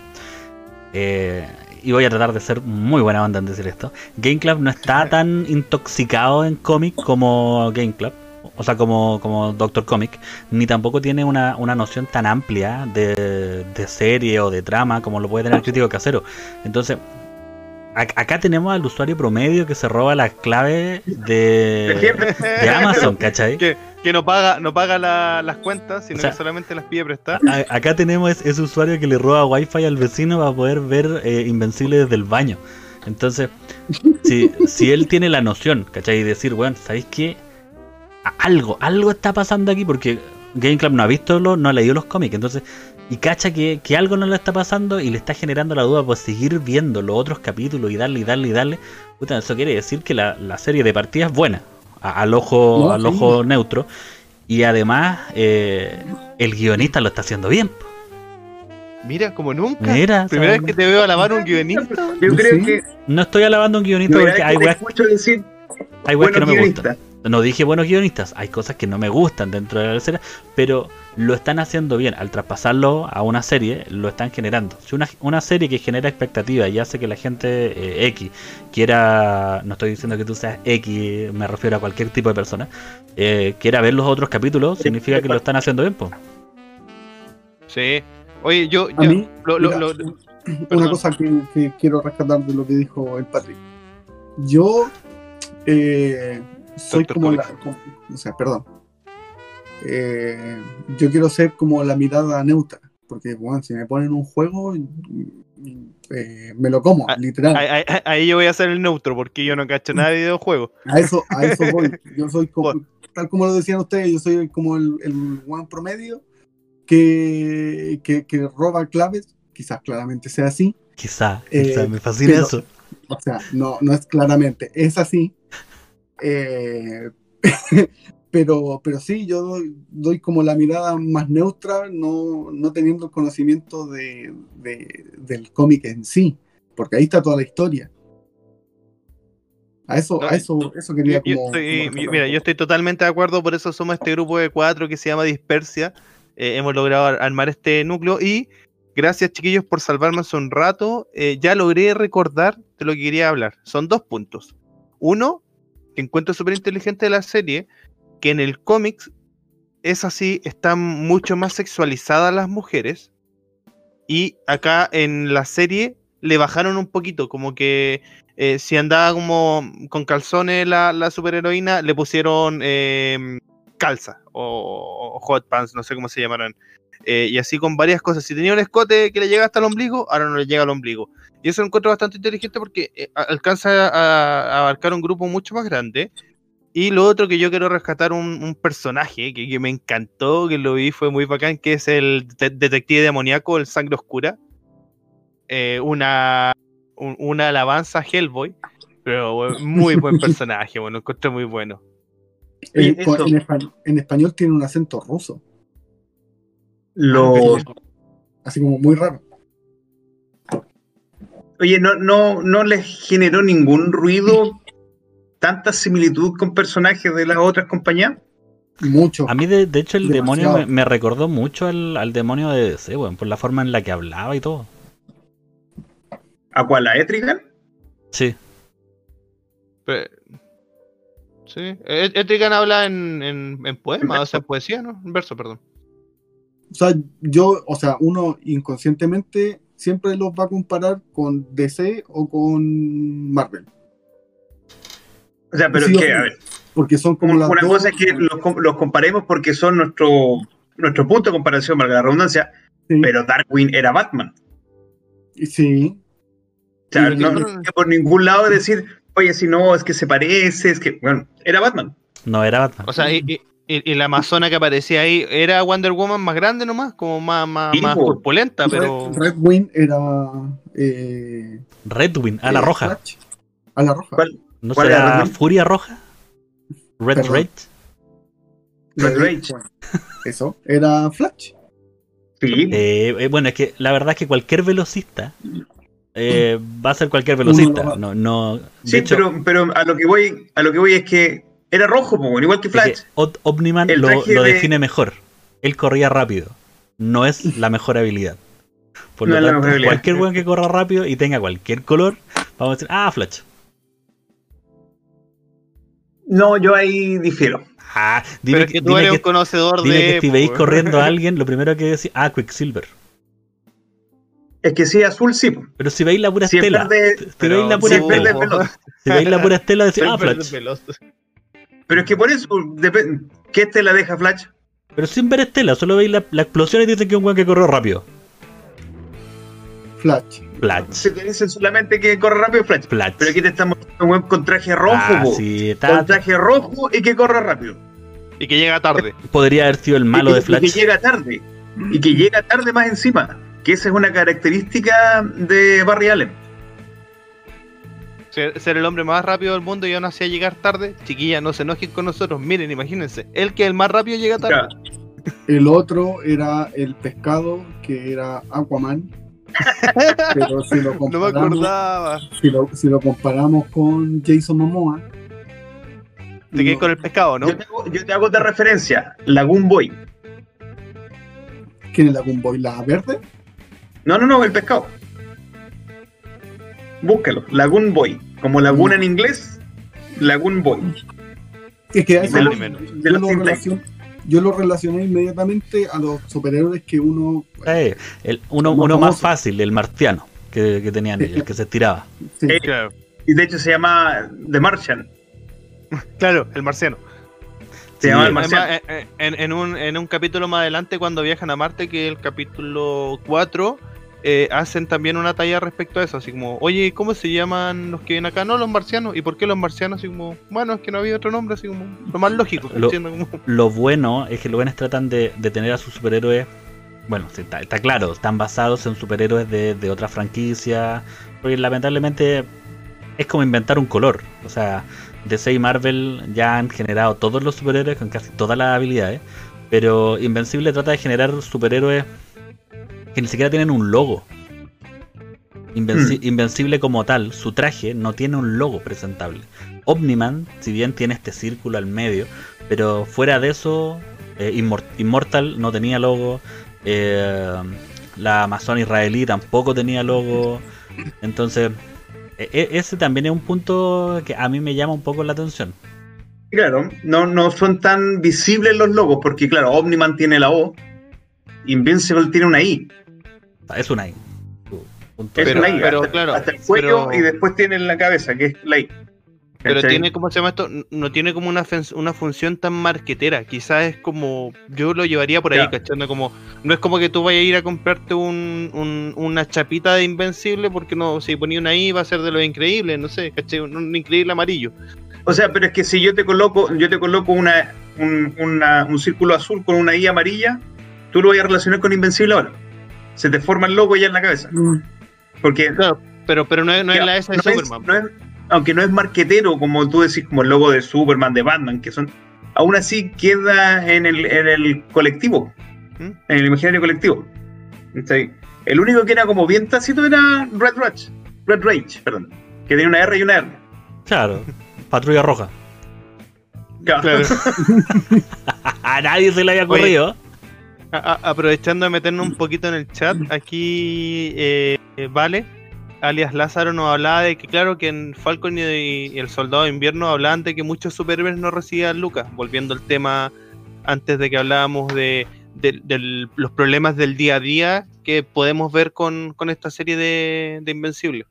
eh, y voy a tratar de ser muy buena onda en decir esto, Game Club no está tan intoxicado en cómic como Game Club, o sea, como, como Doctor Comic, ni tampoco tiene una, una noción tan amplia de, de serie o de trama como lo puede tener el crítico casero. Entonces, ac- acá tenemos al usuario promedio que se roba las claves de, de Amazon, ¿cachai? que, que no paga, no paga la- las cuentas, sino O sea, que solamente las pide prestar. A- acá tenemos es- ese usuario que le roba wifi al vecino para poder ver eh, Invencible desde el baño. Entonces, si, si él tiene la noción, ¿cachai? Y decir, bueno, ¿sabéis qué? Algo, algo está pasando aquí porque Game Club no ha visto, lo, no ha leído los cómics. Entonces, y cacha que, que algo no le está pasando y le está generando la duda por seguir viendo los otros capítulos y darle y darle y darle. Puta, eso quiere decir que la, la serie de partida es buena, a- al ojo, No, al sí. ojo neutro. Y además, eh, el guionista lo está haciendo bien. Mira, como nunca. Mira, Primera vez que te veo alabar a un guionista. Yo creo Sí. que No estoy alabando a un guionista porque hay weas, escucho decir hay weas que no me gustan. No dije buenos guionistas, hay cosas que no me gustan dentro de la serie, pero lo están haciendo bien. Al traspasarlo a una serie, lo están generando. Si una, una serie que genera expectativa y hace que la gente eh, X quiera, no estoy diciendo que tú seas X, me refiero a cualquier tipo de persona, eh, quiera ver los otros capítulos, significa que lo están haciendo bien. Po. Sí. Oye, yo. A ya, mí, lo- lo- mira, lo- una perdón. cosa que, que quiero rescatar de lo que dijo el Patrick. Yo eh, soy como la. como- o sea, perdón. Eh, yo quiero ser como la mirada neutra. Porque, bueno, si me ponen un juego, eh, me lo como, Ah, literal. ahí, ahí- ahí yo voy a ser el neutro porque yo no cacho nada de videojuegos. A eso, a eso voy. Yo soy como, tal como lo decían ustedes, yo soy como el, el one promedio que, que, que roba claves. Quizás claramente sea así. Quizá, Eh, quizá, me fascina pero- eso. O sea, no, no es claramente, es así. Eh, pero, pero sí, yo doy, doy como la mirada más neutra, no, no teniendo el conocimiento de, de- del cómic en sí, porque ahí está toda la historia. A eso, No, a eso, eso quería Yo- como, estoy- como yo- rescatar mira, yo estoy totalmente de acuerdo, por eso somos este grupo de cuatro que se llama Dispersia. Eh, hemos logrado ar- armar este núcleo y gracias chiquillos por salvarme hace un rato. Eh, ya logré recordar de lo que quería hablar. Son dos puntos. Uno, encuentro súper inteligente de la serie, que en el cómics es así, están mucho más sexualizadas las mujeres. Y acá en la serie le bajaron un poquito, como que eh, si andaba como con calzones la, la superheroína, le pusieron eh, calza o, hot pants, no sé cómo se llamarán. Eh, y así con varias cosas. Si tenía un escote que le llega hasta el ombligo, ahora no le llega al ombligo. Y eso lo encuentro bastante inteligente porque eh, alcanza a, a abarcar un grupo mucho más grande. Y lo otro que yo quiero rescatar un, un personaje que, que me encantó, que lo vi, fue muy bacán, que es el de- detective demoníaco, el sangre oscura. Eh, una, un- una alabanza a Hellboy, pero muy buen personaje, bueno, lo encontré muy bueno. Eh, eso. en, español, en español tiene un acento ruso, Los, así como muy raro. Oye, no, no, no les generó ningún ruido tanta similitud con personajes de las otras compañías. Mucho. A mí, de, de hecho, el demonio me, recordó mucho al, al demonio de DC, weón, por la forma en la que hablaba y todo. ¿A cuál? ¿A Etrigan? Sí, Pero- sí, E- Etrigan habla en, en, en poema, o sea, en poesía, ¿no? En verso, perdón. O sea, yo, o sea, uno inconscientemente siempre los va a comparar con DC o con Marvel. O sea, pero Sí, es que, a ver, Porque son como una las dos- cosa es que los, los comparemos porque son nuestro, nuestro punto de comparación, valga la redundancia, Sí, pero Darkwing era Batman. sí, O sea, Sí, no, no hay por ningún lado decir, oye, si no, es que se parece, es que, bueno, era Batman. no era Batman. O sea, y, y- y- y la amazona que aparecía ahí era Wonder Woman más grande nomás, como más, más, Sí, más po. corpulenta, pero... Red, Red Wing era eh, Redwing, a la eh, roja. Flash. A la roja. ¿Cuál? ¿No cuál era será? Furia Roja? Red Perdón. Rage. Red Rage. Eso, era Flash. Sí. Eh, eh, bueno, es que la verdad es que cualquier velocista eh, va a ser cualquier velocista. No, no, de Sí, hecho, pero, pero a lo que voy, a lo que voy es que era rojo, po, igual que es que Flash. Omniman lo, de- define mejor. Él corría rápido. No es la mejor habilidad. Por No lo tanto, habilidad. cualquier weón que corra rápido y tenga cualquier color, vamos a decir, ah, Flash. No, yo ahí difiero. Ah, dime Pero que, que tú dime eres que- un conocedor dime de. que si veis corriendo a alguien, lo primero que decís, ah, Quicksilver. Es que si es azul, sí. Pero si veis la pura Si es estela, verde- si veis la pura estela, es si veis la pura estela, decís, ah, Flash. Pero es que por eso, dep- ¿qué te la deja Flash? Pero sin ver estela, solo veis la, la explosión y dicen que es un weón que corrió rápido. Flash. Flash. Se te dicen solamente que corre rápido Flash. Flash. Pero aquí te estamos mostrando un weón con traje rojo, Ah, sí, está- con traje rojo y que corre rápido. Y que llega tarde. podría haber sido el malo y, de y Flash. que llega tarde. Y que llega tarde más encima. Que esa es una característica de Barry Allen. Ser, ser el hombre más rápido del mundo y aún así a llegar tarde. Chiquilla, no se enojen con nosotros. Miren, imagínense. El que es el más rápido llega tarde. El otro era el pescado, que era Aquaman. Pero si lo No me comparamos, acordaba. si lo, si lo comparamos con Jason Momoa. Te quedé no- con el pescado, ¿no? Yo, te hago, yo te hago de referencia. Lagoon Boy. ¿Quién es la Gunboy? ¿La verde? No, no, no, el pescado. Búscalo. Lagoon Boy. Como laguna en inglés, Lagoon Boy. Es que De lo- los- de yo, los lo Titans. relaciono, yo lo relacioné inmediatamente a los superhéroes que uno. Eh, el- uno, Más uno más fácil, el marciano, que, que tenían ellos, el que se estiraba. sí, Eh, Claro. Y de hecho se llama The Martian. Claro, el marciano. Se Sí, llama el Además, Marciano. eh, eh, en, en un, en un capítulo más adelante, cuando viajan a Marte, que es el capítulo 4, eh, hacen también una talla respecto a eso. Así como, oye, ¿cómo se llaman los que vienen acá? No, los marcianos. ¿Y por qué los marcianos? Así como, bueno, es que no había otro nombre, así como, lo más lógico. Lo- como- Lo bueno es que los buenos tratan de, de tener a sus superhéroes. Bueno, sí, está, está claro, están basados en superhéroes de, de otra franquicia. Porque lamentablemente es como inventar un color. O sea, DC y Marvel ya han generado todos los superhéroes con casi todas las habilidades. Pero Invencible trata de generar superhéroes que ni siquiera tienen un logo. Invenci- Invencible como tal, su traje no tiene un logo presentable. Omniman, si bien tiene este círculo al medio, pero fuera de eso, eh, Immor- Immortal no tenía logo. eh, la Amazon israelí tampoco tenía logo. Entonces, e- e- ese también es un punto que a mí me llama un poco la atención. Claro, no, no son tan visibles los logos, porque claro, Omniman tiene la O, Invincible tiene una I. Es una I. Es una I, pero, hasta, claro, hasta el cuello pero- y después tiene en la cabeza, que es la I. Pero ¿Cachai? tiene, ¿cómo se llama esto? No tiene como una, una función tan marquetera. Quizás es como. Yo lo llevaría por ahí. ¿cachando? Como, no es como que tú vayas a ir a comprarte un, un- una chapita de Invencible porque no, si ponía una I va a ser de los increíbles, no sé, ¿cachai? Un, un increíble amarillo. O sea, pero es que si yo te coloco, yo te coloco una, un, una- un círculo azul con una I amarilla, tú lo vas a relacionar con Invencible ahora. Se te forma el logo ya en la cabeza. Mm, Porque Claro, pero, pero no es, no es la S de no es- Superman. no es- aunque no es marquetero, como tú decís, como el logo de Superman, de Batman, que son. Aún así queda en el, en el colectivo, ¿Mm? en el imaginario colectivo. ¿Cachai? El único que era como bien tácito era Red Rage, Red Rage, perdón, que tenía una R y una R. Claro, patrulla roja. Claro. Claro. A nadie se le había Oye, ocurrido. Aprovechando de meternos un poquito en el chat, aquí eh, eh, Vale, alias Lázaro, nos hablaba de que, claro, que en Falcon y, el Soldado de Invierno hablaban de que muchos superhéroes no recibían lucas, volviendo al tema antes de que hablábamos de, los problemas del día a día que podemos ver con, esta serie de, de Invencible,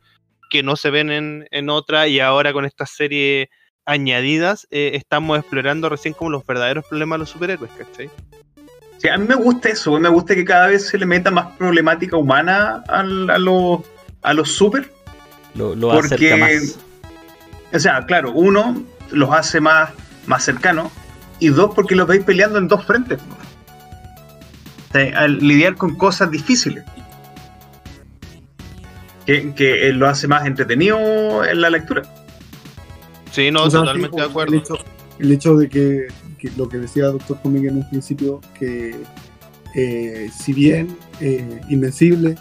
que no se ven en, en otra y ahora con esta serie añadidas eh, estamos explorando recién como los verdaderos problemas de los superhéroes, ¿cachai? Sí, a mí me gusta eso, me gusta que cada vez se le meta más problemática humana al- a, los, a los super. Lo, lo porque- acerca más. O sea, claro, uno los hace más, más cercanos y dos porque los veis peleando en dos frentes. O sea, al lidiar con cosas difíciles. Que, que eh, lo hace más entretenido en la lectura. Sí, no, o sea, totalmente sí, de acuerdo. El hecho, el hecho de que, que lo que decía Doctor Comic en un principio, que eh, si bien eh, Invencible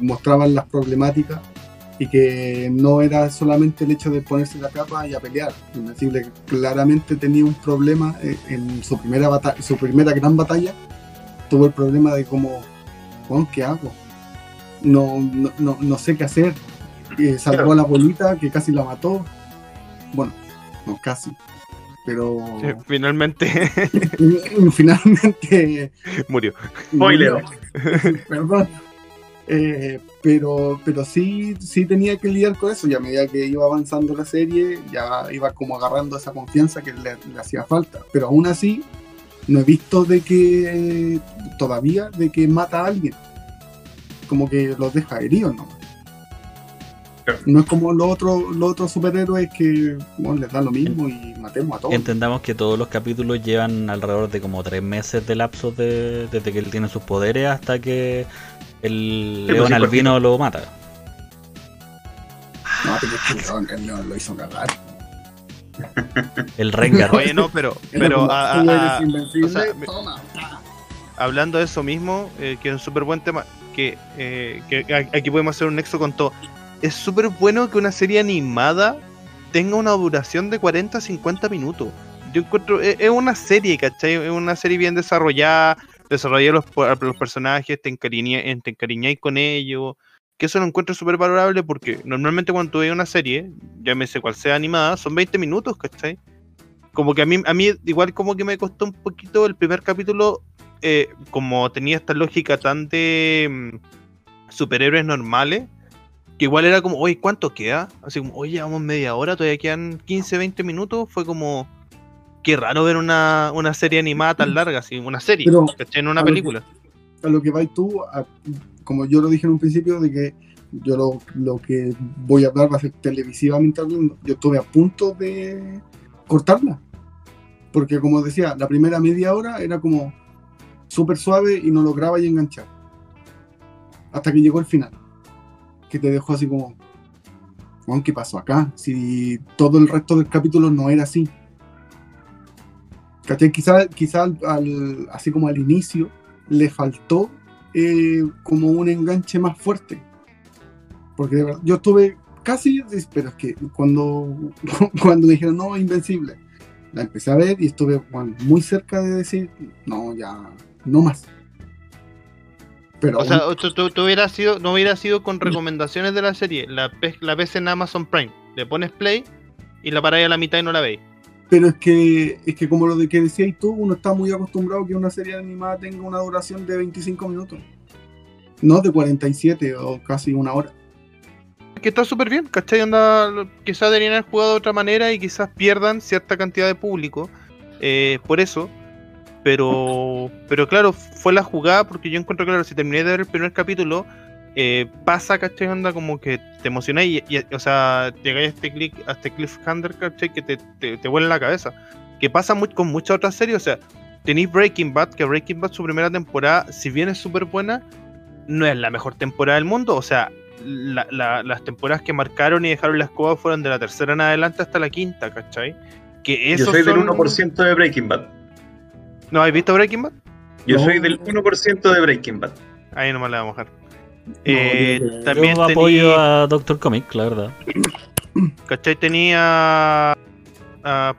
mostraban las problemáticas y que no era solamente el hecho de ponerse la capa y a pelear. Invencible claramente tenía un problema eh, en su primera, batalla, su primera gran batalla. Tuvo el problema de cómo, Juan, ¿qué hago? No, no, no, no sé qué hacer. Eh, salvó a la abuelita que casi la mató. Bueno, no casi. Pero finalmente finalmente murió. Spoiler. Perdón. Eh, pero, pero sí, sí tenía que lidiar con eso y a medida que iba avanzando la serie ya iba como agarrando esa confianza que le, le hacía falta. Pero aún así no he visto de que todavía de que mata a alguien. Como que los deja heridos, ¿no? Claro. No es como los otros los otros superhéroes que bueno, les da lo mismo y matemos a todos. Entendamos que todos los capítulos llevan alrededor de como tres meses de lapso de, desde que él tiene sus poderes hasta que el Sí, pues león sí, albino lo mata. No, pero es que el León- el León lo hizo cagar. El Rengar. Oye, no, pero, pero a- a- hablando de eso mismo, eh, que es un súper buen tema, que, eh, que aquí podemos hacer un nexo con todo. Es súper bueno que una serie animada tenga una duración de 40 a 50 minutos. Yo encuentro, es, es una serie, ¿cachai? Es una serie bien desarrollada, desarrolla los, los personajes, te, encariña, eh, te encariñáis con ellos, que eso lo encuentro súper valorable porque normalmente cuando tú una serie, llámese cual sea animada, son 20 minutos, ¿cachai? Como que a mí, a mí igual como que me costó un poquito el primer capítulo eh, como tenía esta lógica tan de mm, superhéroes normales, que igual era como, oye, ¿cuánto queda? Así como, oye, llevamos media hora, todavía quedan 15, 20 minutos. Fue como, qué raro ver una, una serie animada tan larga, así, una serie, Pero, ¿cachai? En una a lo que- película. a lo que vais tú, a- como yo lo dije en un principio, de que yo lo, lo que voy a hablar va a ser televisivamente hablando. Yo estuve a punto de cortarla. Porque como decía, la primera media hora era como súper suave y no lograba y enganchar. Hasta que llegó el final. Que te dejó así como, "Weón, ¿qué pasó acá? Si todo el resto del capítulo no era así. ¿Cachai? Quizá, quizá al- así como al inicio le faltó eh, como un enganche más fuerte. Porque de verdad, yo estuve casi, pero es que cuando, cuando dijeron no, invencible, la empecé a ver y estuve bueno, muy cerca de decir, no, ya, no más. Pero O sea, tú, tú- tú hubieras sido, no hubiera sido con recomendaciones de la serie, la, ves en Amazon Prime, le pones play y la paráis a la mitad y no la veis. pero es que, es que como lo de que decías tú, uno está muy acostumbrado a que una serie animada tenga una duración de 25 minutos. No de 47 o casi una hora. que está súper bien, ¿cachai? Onda, lo- quizás deberían haber jugado de otra manera y quizás pierdan cierta cantidad de público eh, por eso. Pero, pero claro, fue la jugada porque yo encuentro claro, si terminé de ver el primer capítulo, eh, pasa, ¿cachai? Onda como que te emocionáis y, y- o sea, llegáis a este, click, a este cliffhanger, ¿cachai? Que te, te, te vuela la cabeza. Que pasa mu- con muchas otras series, o sea, tenéis Breaking Bad, que Breaking Bad su primera temporada, si bien es súper buena, no es la mejor temporada del mundo, o sea, la- la- las temporadas que marcaron y dejaron la escoba fueron de la tercera en adelante hasta la quinta, ¿cachai? Que Yo esos soy del son- 1% de Breaking Bad. ¿No habéis visto Breaking Bad? Yo No. soy del 1% de Breaking Bad. Ahí nomás la vamos a mojar. No, Eh, yo también Yo apoyo a Doctor Comic, la verdad. ¿cachai? Tenía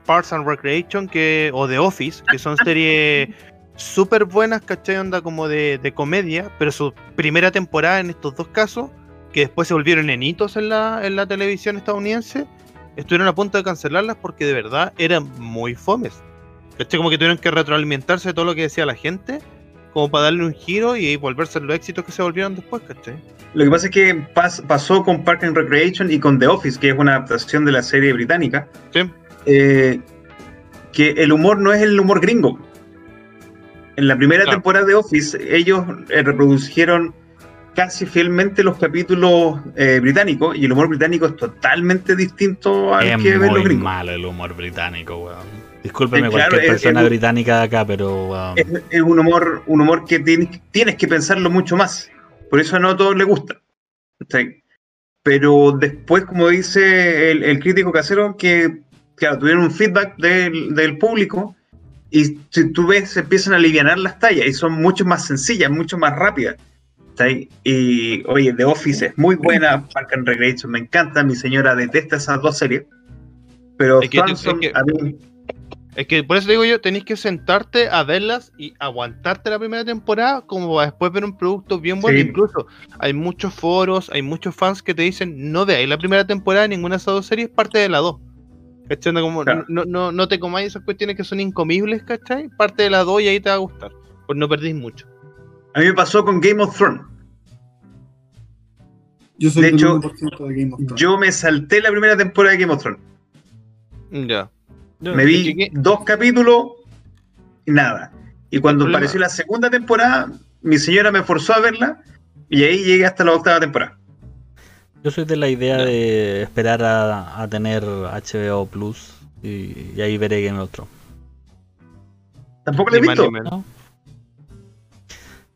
Parks and Recreation que, o The Office, que son series súper buenas, ¿cachai? Onda como de, de comedia, pero su primera temporada en estos dos casos, que después se volvieron enitos en la, en la televisión estadounidense, estuvieron a punto de cancelarlas porque de verdad eran muy fomes. ¿Cachai? Como que tuvieron que retroalimentarse de todo lo que decía la gente, como para darle un giro y volverse los éxitos que se volvieron después, ¿cachai? Lo que pasa es que pas- pasó con Park and Recreation y con The Office, que es una adaptación de la serie británica, Sí. eh, que el humor no es el humor gringo. En la primera Claro. temporada de Office, ellos eh, reprodujeron casi fielmente los capítulos eh, británicos y el humor británico es totalmente distinto al Es que ven los muy gringos. malo el humor británico, weón. Discúlpeme claro, cualquier es- persona es- británica de acá, pero weón, Es, es un humor, un humor que tienes, tienes que pensarlo mucho más. Por eso no a todos les gusta. ¿cachai? Pero después, como dice el, el crítico casero, que claro, tuvieron un feedback del, del público y si tú ves, se empiezan a aliviar las tallas y son mucho más sencillas, mucho más rápidas. ¿cachai? Y oye, The Office es muy buena, Park and Recreation me encanta, mi señora detesta esas dos series. Pero Es que- Swanson, es que- a mí, Es que por eso te digo yo, tenéis que sentarte a verlas y aguantarte la primera temporada como para después ver un producto bien bueno. Sí. Incluso hay muchos foros, hay muchos fans que te dicen, no veáis la primera temporada, ninguna de esas dos series, parte de la dos. ¿Cachai? No, Como, Claro. no, no, no te comáis esas cuestiones que son incomibles, ¿cachai? Parte de la dos y ahí te va a gustar. Pues no perdís mucho. a mí me pasó con Game of Thrones. Yo soy De hecho, 1% de Game of Thrones. Yo me salté la primera temporada de Game of Thrones. Ya. Me vi que- dos capítulos y nada. Y cuando apareció la segunda temporada, mi señora me forzó a verla y ahí llegué hasta la octava temporada. Yo soy de la idea de esperar a, a tener HBO Plus y, y ahí veré Game of Thrones. Tampoco la he visto. ¿no?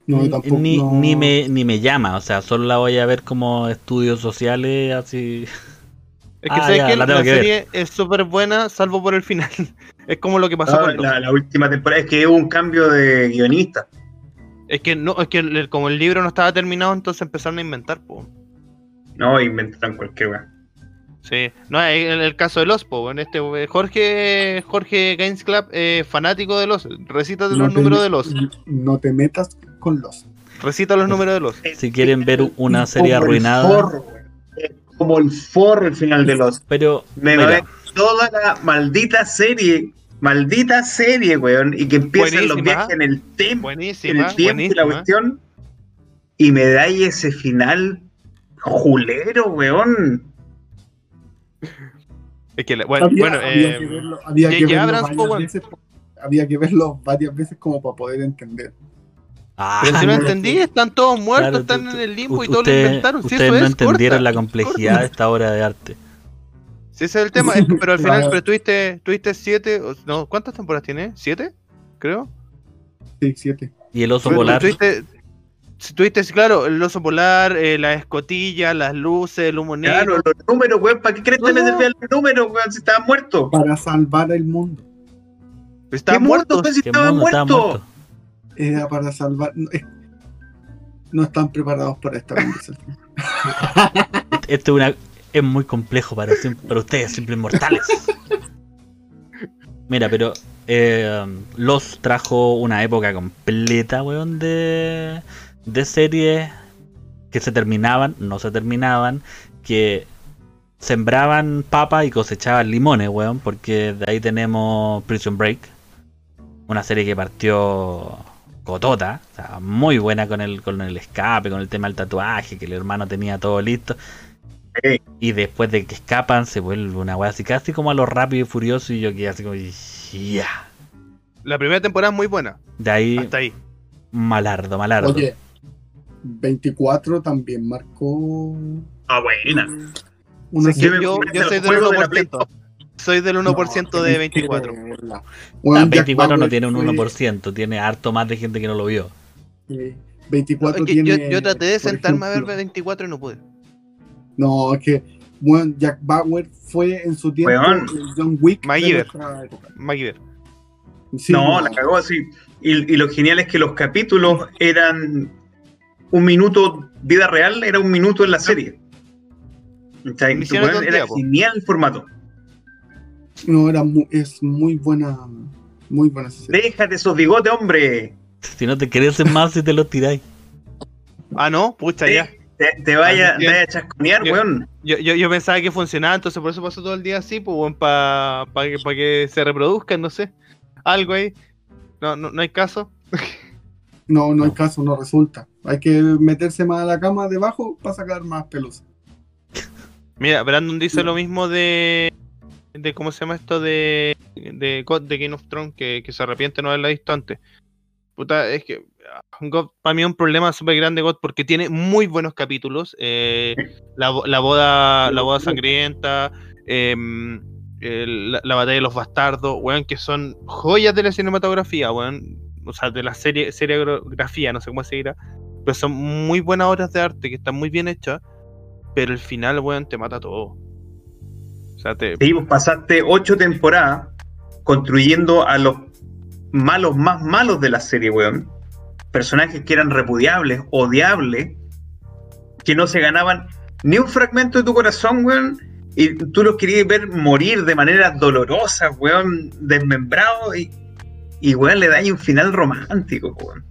No, Ni- tampoco. ni, no. ni me, ni me llama, o sea, solo la voy a ver como estudios sociales, así. Es que Ah, sabes ya, que la ver. serie es súper buena, salvo por el final. es como lo que pasó Ah, con Loki. la, la última temporada es que hubo un cambio de guionista. Es que no, es que el- como el libro no estaba terminado, entonces empezaron a inventar, po. No, inventaron cualquier weá. Sí, no, en el, caso de los, po, en este eh, Jorge Jorge Games Club, eh, fanático de los, recita No los números de los, No te metas con los. recita los números de los. Si quieren ver una serie arruinada. Como el forro el final de los. Pero, Me mira, va a ver toda la maldita serie. Maldita serie, weón. Y que empiezan los viajes en el tiempo. Buenísima, el tiempo y la cuestión. Y me da ahí ese final julero, weón. Es que, bueno, había, bueno, había eh, que verlo, había que verlo varias weón. veces, había que verlo varias veces como para poder entender. Ah, pero si no no lo entendí, están todos muertos, claro, están tú- en el limbo y u- todo lo inventaron. Si ustedes eso no es, entendieron corta, la complejidad de esta obra de arte. Si ese es el tema, es que- pero al final, pero tuviste, tuviste siete, no, ¿cuántas temporadas tiene? ¿Siete? Creo. Sí, siete. Y el oso Tú- polar. Tuviste, si tuviste, sí, claro, el oso polar, eh, la escotilla, las luces, el humo negro. Claro, los números, weón. ¿Para qué crees que me No. servían los números, weón? Si estaban muertos. Para salvar el mundo. Estaban ¿Qué muertos? muertos. Si estaban estaba muertos. muerto. Era para salvar. No, es- no están preparados para esta conversación. Esto es, una, es muy complejo para ustedes, simples mortales. Mira, pero eh, Los trajo una época completa, weón, de, de series que se terminaban, no se terminaban, que sembraban papa y cosechaban limones, weón, porque de ahí tenemos Prison Break, una serie que partió cotota, o sea, muy buena con el, con el escape, con el tema del tatuaje, que el hermano tenía todo listo. Sí. Y después de que escapan, se vuelve una weá así, casi como a lo rápido y furioso, y yo quedé así como, ya. La primera temporada es muy buena. De ahí, Hasta ahí. malardo, malardo. Oye, 24 también marcó Ah, buena. una Sí, Yo soy de la 1%. Soy del 1% No, de tenés que 24. verla. Ah, Bueno, Jack 24 no tiene un fue- 1%, tiene harto más de gente que no lo vio. sí, 24 Es que yo, tiene, yo traté de sentarme a ver ejemplo, 24 y no pude. No, es que bueno, Jack Bauer fue en su tiempo Weón. John Wick. MacGyver. Sí, no, la cagó así. Y, y lo genial es que los capítulos eran un minuto, vida real, era un minuto en la serie. O sea, era día, po. genial el formato. No, era mu- es muy buena. Muy buena serie. Déjate esos bigotes, hombre. Si no te crecen más, si te los tiráis. Ah, no, pucha, ya. Te, te vaya, te vaya a chasconear, Yo- weón. Yo, yo, yo pensaba que funcionaba, entonces por eso pasó todo el día así, pues, para que, pa que se reproduzcan, no sé. Algo ahí. No, no, no hay caso. No, no hay caso, no resulta. Hay que meterse más a la cama debajo para sacar más pelusa. Mira, Brandon dice lo mismo de. De ¿Cómo se llama esto? De. de, God, de Game of Thrones, que, que se arrepiente no haberla visto antes. Puta, es que. God, para mí es un problema súper grande, God, porque tiene muy buenos capítulos. eh, la, la boda la boda sangrienta. em, la batalla de los bastardos, weón, que son joyas de la cinematografía, weón. O sea, de la serie, seriografía, no sé cómo se dirá. Pero son muy buenas obras de arte que están muy bien hechas. Pero el final, weón, te mata todo. O sea, te. Sí, pasaste ocho temporadas construyendo a los malos más malos de la serie, weón. Personajes que eran repudiables, odiables, que no se ganaban ni un fragmento de tu corazón, weón. Y tú los querías ver morir de manera dolorosa, weón, desmembrado y, y weón, le da un final romántico, weón.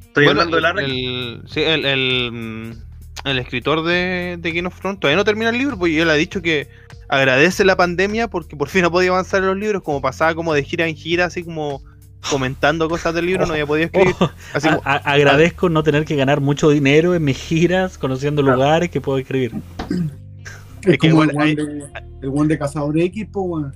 Estoy Bueno, hablando de la el, sí, el, el, mm, el escritor de, de Game of Thrones todavía no termina el libro, porque él ha dicho que agradece la pandemia porque por fin no podía avanzar en los libros, como pasaba como de gira en gira, así como comentando cosas del libro, no había podido escribir. Oh, Así a- como, a- agradezco no tener que ganar mucho dinero en mis giras, conociendo Claro. lugares que puedo escribir. Es Es que, como el one de, el one de Cazador X, weón.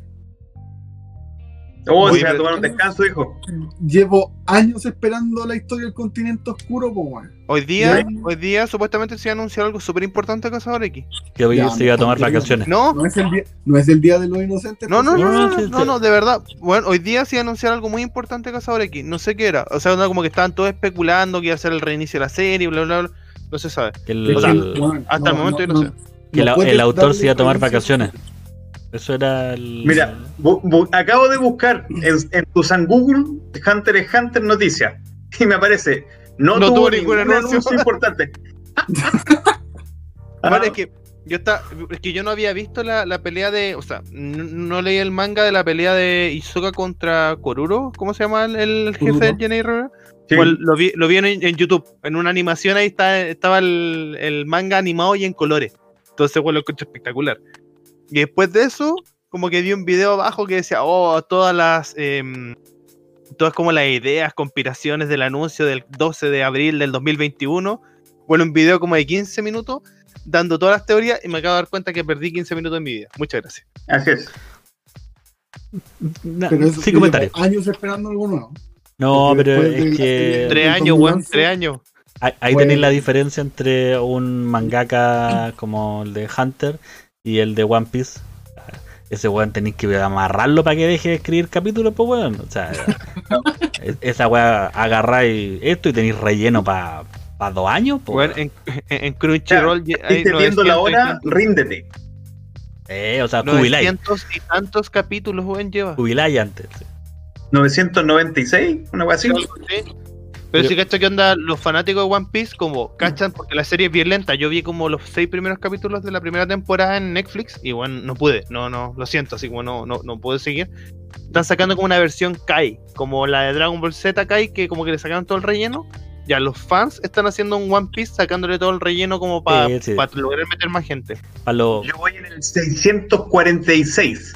Oh, Oye, se va a tomar un descanso, hijo. Llevo años esperando la historia del continente oscuro, po, weón. hoy día, Ya. hoy día supuestamente se iba a anunciar algo súper importante de Cazador X. Que hoy Ya, se iba a tomar no, vacaciones. No, No es el día, no es el día de los inocentes. No, no, pues, no, No, no, no, no, de verdad. Bueno, hoy día sí anunciaron algo muy importante de Cazador X. No sé qué era. O sea, como que estaban todos especulando que iba a ser el reinicio de la serie, bla, bla, bla. No se sabe. Que el, O sea, el- weón, hasta el momento yo no sé. que el- autor se iba a tomar vacaciones. Eso era el. Mira, bu- bu- acabo de buscar en, en tu San Google Hunter x Hunter noticias y me aparece no, No tuvo, tuvo ningún anuncio, anuncio. importante. Bueno, Ah, es que yo está, es que yo no había visto la, la pelea de, o sea, no, no leí el manga de la pelea de Izuka contra Koruro, ¿cómo se llama el, el jefe de Jenny Rivera? sí. Pues lo vi, lo vi en, en YouTube, en una animación ahí está, estaba el, el manga animado y en colores. Entonces, bueno, lo encontré espectacular. Y después de eso, como que vi un video abajo que decía, oh, todas las, em, todas como las ideas, conspiraciones del anuncio del 12 de abril del 2021. Bueno, un video como de 15 minutos dando todas las teorías y me acabo de dar cuenta que perdí 15 minutos en mi vida. Muchas gracias. Así es. Na- Pero eso sin yo comentarios. años esperando algo nuevo. No, porque pero de es que. serie- Tres años, weón, 2011. tres años. Ahí, ahí tenéis la diferencia entre un mangaka como el de Hunter y el de One Piece. Ese weón tenéis que amarrarlo para que deje de escribir capítulos, pues weón. O sea, es- esa weá agarráis esto y tenéis relleno para dos años, pues. Weón, en, en- Crunchyroll ya hay Estés viendo la 900 y hora, ríndete. Eh, o sea, jubiláis. 900 y tantos capítulos, weón, lleva. Jubiláis antes. sí. 996, una cosa así. Sí. Pero Pero- sí, cacho que onda los fanáticos de One Piece, como cachan, porque la serie es bien lenta. Yo vi como los seis primeros capítulos de la primera temporada en Netflix y bueno, no pude, no, no, lo siento, así como no, no, no pude seguir. Están sacando como una versión Kai, como la de Dragon Ball Z Kai, que como que le sacaron todo el relleno. Ya los fans están haciendo un One Piece sacándole todo el relleno como para Sí, sí. lograr meter más gente. Lo- Yo voy en el 646.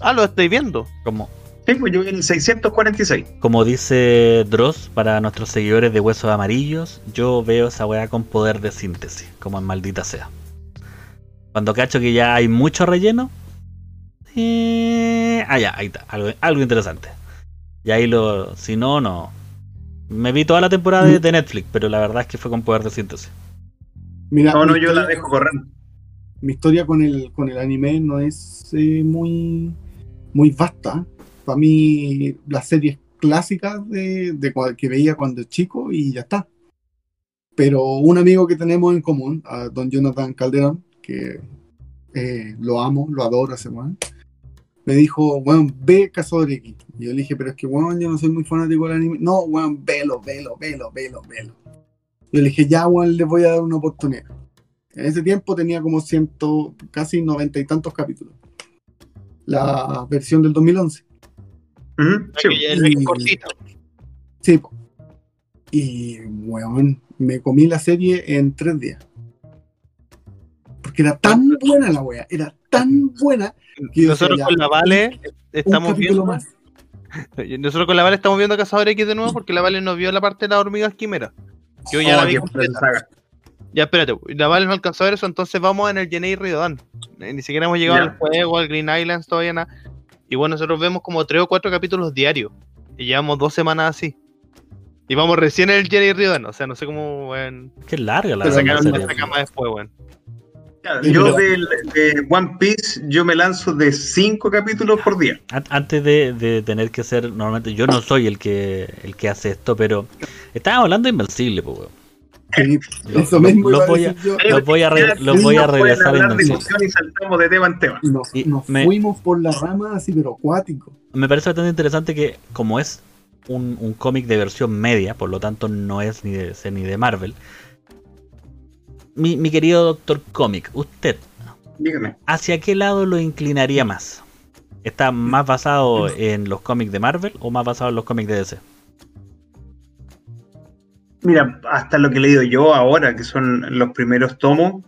Ah, lo estoy viendo. como, Sí, pues yo en el 646. como dice Dross, para nuestros seguidores de Huesos Amarillos, yo veo esa weá con poder de síntesis, como en maldita sea. Cuando cacho que ya hay mucho relleno. eh, ah, ya, ahí está, algo, algo interesante. Y ahí lo. Si no, no. Me vi toda la temporada de, de Netflix, pero la verdad es que fue con poder de síntesis. Mira, No, no, mi yo la dejo correr. Mi historia con el, con el anime no es eh, muy, muy vasta. Para mí, las series clásicas de, de que veía cuando chico y ya está. Pero un amigo que tenemos en común, a don Jonathan Calderón, que eh, lo amo, lo adoro ese me dijo, weón, ve X. Y yo le dije, pero es que, weón, yo no soy muy fanático del anime. No, weón, velo, velo, velo, velo, velo. Yo le dije, ya, weón, le voy a dar una oportunidad. En ese tiempo tenía como ciento, casi noventa y tantos capítulos. La versión del 2011. Sí. Y- cortito. Sí. Y, weón, me comí la serie en tres días. Porque era tan buena la wea, era tan buena que Nosotros decía, con la Vale estamos viendo. más. Nosotros con la Vale estamos viendo Cazador X de nuevo porque la Vale nos vio la parte de las hormigas quimera. Yo ya Oh, la vi completa. Ya, espérate, la Vale no alcanzó a ver eso, entonces vamos en el Jenny Riodan. Eh, Ni siquiera hemos llegado al juego, al Green Islands, todavía nada. Y bueno, nosotros vemos como tres o cuatro capítulos diarios. Y llevamos dos semanas así. Y vamos recién en el Jenny Riodan, o sea, no sé cómo, weón. Qué larga la, Sacaron la cama después, weón. Yo del- de One Piece, yo me lanzo de 5 capítulos por día. An- Antes de, de tener que ser, normalmente yo no soy el que el que hace esto, pero estábamos hablando de Invencible, pues, weón. Sí, eso mismo voy a- yo. Los voy a, re- los voy a pueden regresar en de y saltamos de tema en tema. Nos, Y nos me- fuimos por la rama así, pero acuático. Me parece bastante interesante que, como es un, un cómic de versión media, por lo tanto no es ni de DC ni de Marvel. Mi, mi querido Doctor Comic, ¿usted Dígame. hacia qué lado lo inclinaría más? ¿Está más basado en los cómics de Marvel o más basado en los cómics de DC? Mira, hasta lo que he leído yo ahora, que son los primeros tomos,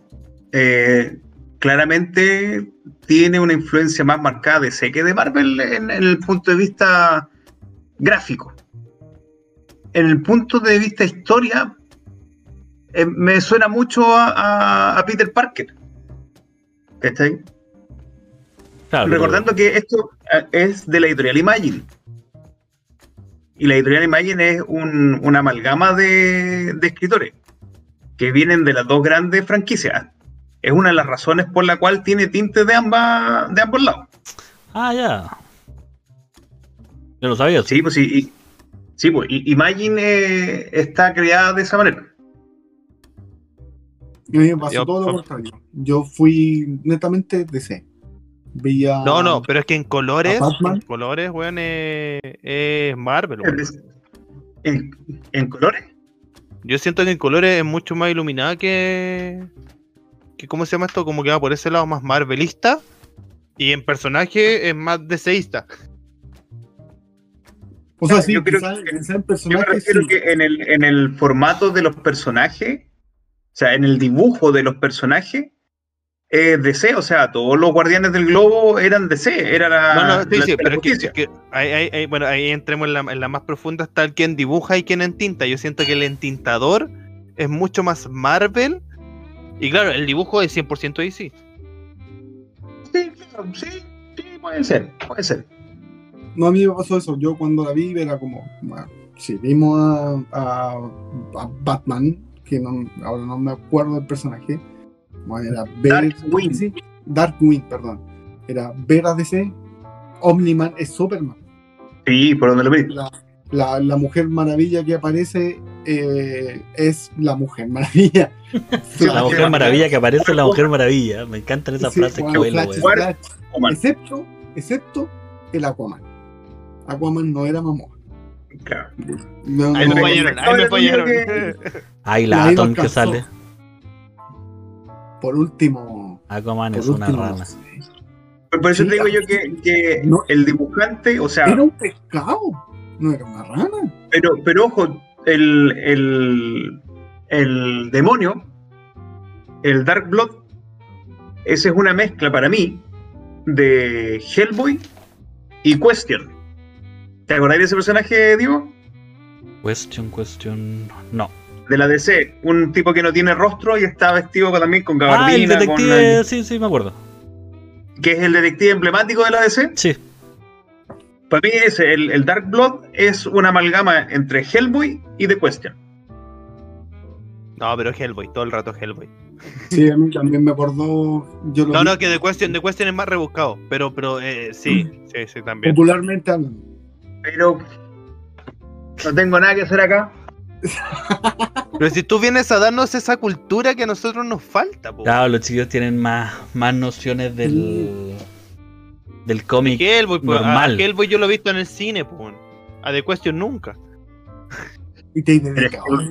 eh, claramente tiene una influencia más marcada de C que de Marvel en, en el punto de vista gráfico. En el punto de vista historia, eh, me suena mucho a, a- a Peter Parker. ¿Cachai? Claro, Recordando que esto eh, es de la editorial Imagine. Y la editorial Imagine es un- una amalgama de, de escritores que vienen de las dos grandes franquicias. Es una de las razones por la cual tiene tintes de, ambas, de ambos lados. Ah, ya. Yo lo sabía. Sí, pues sí. y- sí, pues, y- Imagine eh, está creada de esa manera. A mí me pasó Yo- todo lo contrario. Yo fui netamente DC. No, no, pero es que en colores, en colores, weón, es, es Marvel, weón. En, en colores. Yo siento que en colores es mucho más iluminada que, que. ¿Cómo se llama esto? Como que va por ese lado más marvelista. Y en personaje es más deseísta. O sea, sí, Yo creo quizás- que- en Yo me personajes refiero sí. que en el, en el formato de los personajes, o sea, en el dibujo de los personajes, es DC, o sea, todos los guardianes del globo eran DC, era la, No, no, sí, la- sí, la pero es que, justicia. es que ahí, ahí- ahí- bueno, ahí entremos en la, en la más profunda, está el quien dibuja y quien entinta. Yo siento que el entintador es mucho más Marvel. Y claro, el dibujo es 100% DC. Sí, claro, sí, sí, puede ser, puede ser. No, a mí me pasó eso. Yo cuando la vi era como. Bueno, sí, vimos a, a- a Batman, que no, ahora no me acuerdo del personaje. Bueno, era sí, Darkwing, perdón. Era ver a DC. Omniman es Superman. Sí, por donde lo vi. La, la, la Mujer Maravilla que aparece eh, es la Mujer Maravilla. La Mujer Maravilla que aparece en la Mujer Maravilla. Me encantan esas Sí, frases que. Oman, Excepto, excepto el Aquaman. Aquaman no era mamón. claro. No, Ahí no, me no, fallaron, ahí me fallaron. Ay, Ahí la Atom que sale. Por último. Aquaman Por es una rana. Por eso Sí, te digo yo que, que no. el dibujante, o sea, Era un pescado, no era una rana. pero, pero ojo, el, el, el demonio, el Dark Blood, esa es una mezcla para mí de Hellboy y Question. ¿Te acordáis de ese personaje, Diego? Question, question. No. De la DC, un tipo que no tiene rostro y está vestido con- también con Ah, gabardina, el con, detective. eh, Sí, sí, me acuerdo. que es el detective emblemático de la DC. Sí. Para mí ese, el, el Dark Blood es una amalgama entre Hellboy y The Question. No, pero Hellboy, todo el rato Hellboy. Sí, a mí también me acordó. Yo lo No, vi no, que The Question, The Question es más rebuscado. Pero, pero eh, sí, sí, sí, también. popularmente hablando. Pero no tengo nada que hacer acá. Pero si tú vienes a darnos esa cultura que a nosotros nos falta, po. Claro, los chicos tienen más, más nociones del. del cómic. Hellboy, pues, normal. a Hellboy yo lo he visto en el cine, po. A The Question nunca. Y te Pero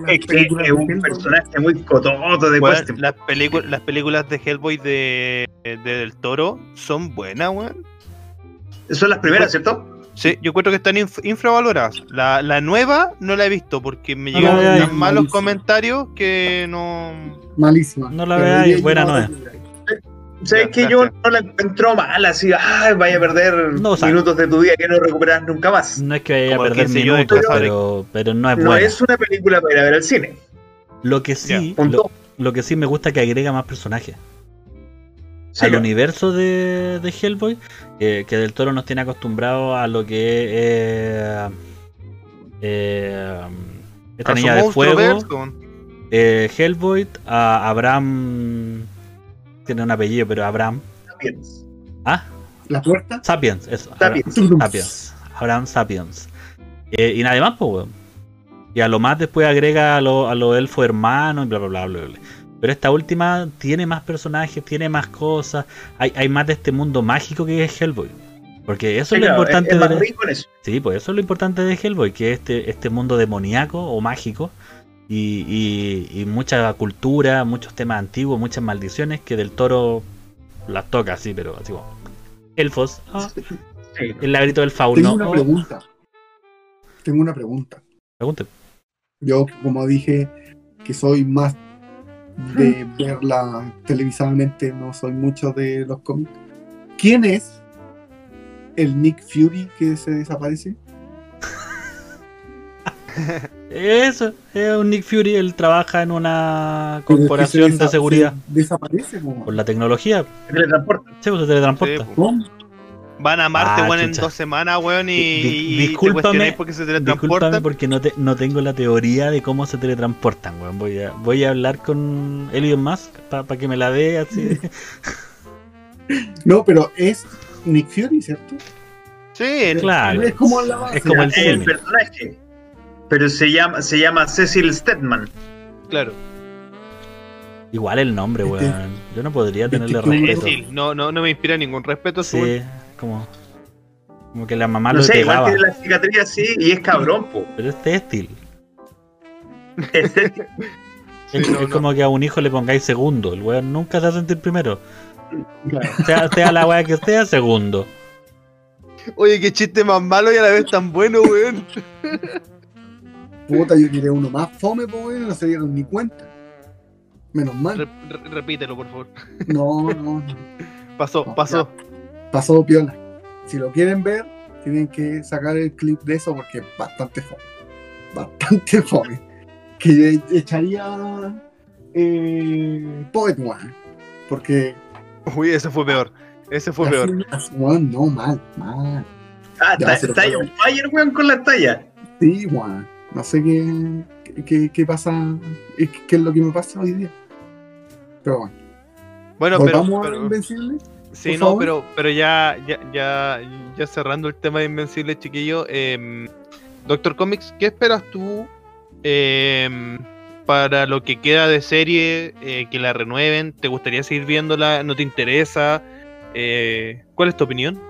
es que, un Hellboy. personaje muy cototo de Question. las, películas de Hellboy de, de Del Toro son buenas, weón. Son las primeras, ¿cierto? Sí, yo creo que están inf- infravaloradas. La, la nueva no la he visto porque me No, llegan no, tan no, malos malísimo. comentarios que no. Malísima. No la veáis, buena no ¿Sabes Ya, que yo no la encuentro mal? Así, ay, vaya a perder No, o sea- minutos de tu vida que no recuperas nunca más. No es que vaya a perder 15 yo de minutos, pero, pero no es No buena. es una película para ir a ver al cine. Lo que sí, Ya, punto. lo, lo que sí me gusta es que agrega más personajes. Sí, al universo de, de Hellboy, eh, que del toro nos tiene acostumbrados a lo que es eh, eh, esta niña de fuego, verso, eh, Hellboy, a Abraham, tiene un apellido, pero Abraham, Sapiens. ah, La puerta. Sapiens, eso, Sapiens. Abraham Sapiens, Abraham Sapiens, Eh, y nadie más, pues, weón. Y a lo más después agrega a los a los elfos hermanos y bla, bla, bla, bla, bla. Pero esta última tiene más personajes, tiene más cosas. Hay, hay más de este mundo mágico que es Hellboy. Porque eso Sí, es lo claro, importante es, es de más rico en eso. Sí, pues eso es lo importante de Hellboy, que es este, este mundo demoníaco o mágico y, y- y mucha cultura, muchos temas antiguos, muchas maldiciones que del toro las toca así, pero así como elfos, ah, Sí. el lagrito del Tengo fauno. una oh, pregunta. Tengo una pregunta. pregunte. Yo, como dije, que soy más de verla televisivamente, no soy mucho de los cómics. ¿Quién es el Nick Fury que se desaparece? Eso, es un Nick Fury, él trabaja en una Pero es que se corporación de seguridad se desaparece, por la tecnología. Se teletransporta. Sí, pues se teletransporta. Van a Marte, Ah, weón, en dos semanas, weón, y, y te discúlpame- cuestionáis por qué se Discúlpame teletransportan. porque no, te- no tengo la teoría de cómo se teletransportan, weón. Voy a, voy a hablar con Elon Musk para que me la dé así. No, pero es Nick Fury, ¿cierto? Sí, Claro. Es como la base. Es como el personaje. Pero se llama, se llama Cecil Stedman. claro. Igual el nombre, Este- weón. Yo no podría tenerle este que- respeto. Cecil, no, no, no me inspira ningún respeto. su Sí, como. Como que la mamá No lo sé, igual pegaba. tiene la cicatriz así y es cabrón, po. Pero es. Este- Es, no, es no. como que a un hijo le pongáis segundo. El weón nunca se va a sentir primero. Claro. Sea, sea la weá que sea, segundo. Oye, qué chiste más malo y a la vez tan bueno, weón. Puta, yo quería uno más fome, pues, weón, no se dieron ni cuenta. Menos mal. Re- re- repítelo, por favor. No, no, no. Pasó, No, pasó. Pasó piola. Si lo quieren ver, tienen que sacar el clip de eso porque es bastante fome. Bastante fome. Que echaría eh, Poet One. Porque Uy, ese fue peor. Ese fue peor. weón, no, mal, mal. Ah, Ya, está, on fire, weón, con la talla. Sí, weón. No sé qué, qué, qué pasa, qué, qué es lo que me pasa hoy día. Pero bueno, Bueno, pero, ¿volvamos a pero- Invencible? Sí, no, favor? pero, pero ya, ya, ya, ya cerrando el tema de Invencible, chiquillo. em, Doctor Comics, ¿qué esperas tú em, para lo que queda de serie? eh, que la renueven. ¿Te gustaría seguir viéndola? ¿No te interesa? Eh, ¿Cuál es tu opinión?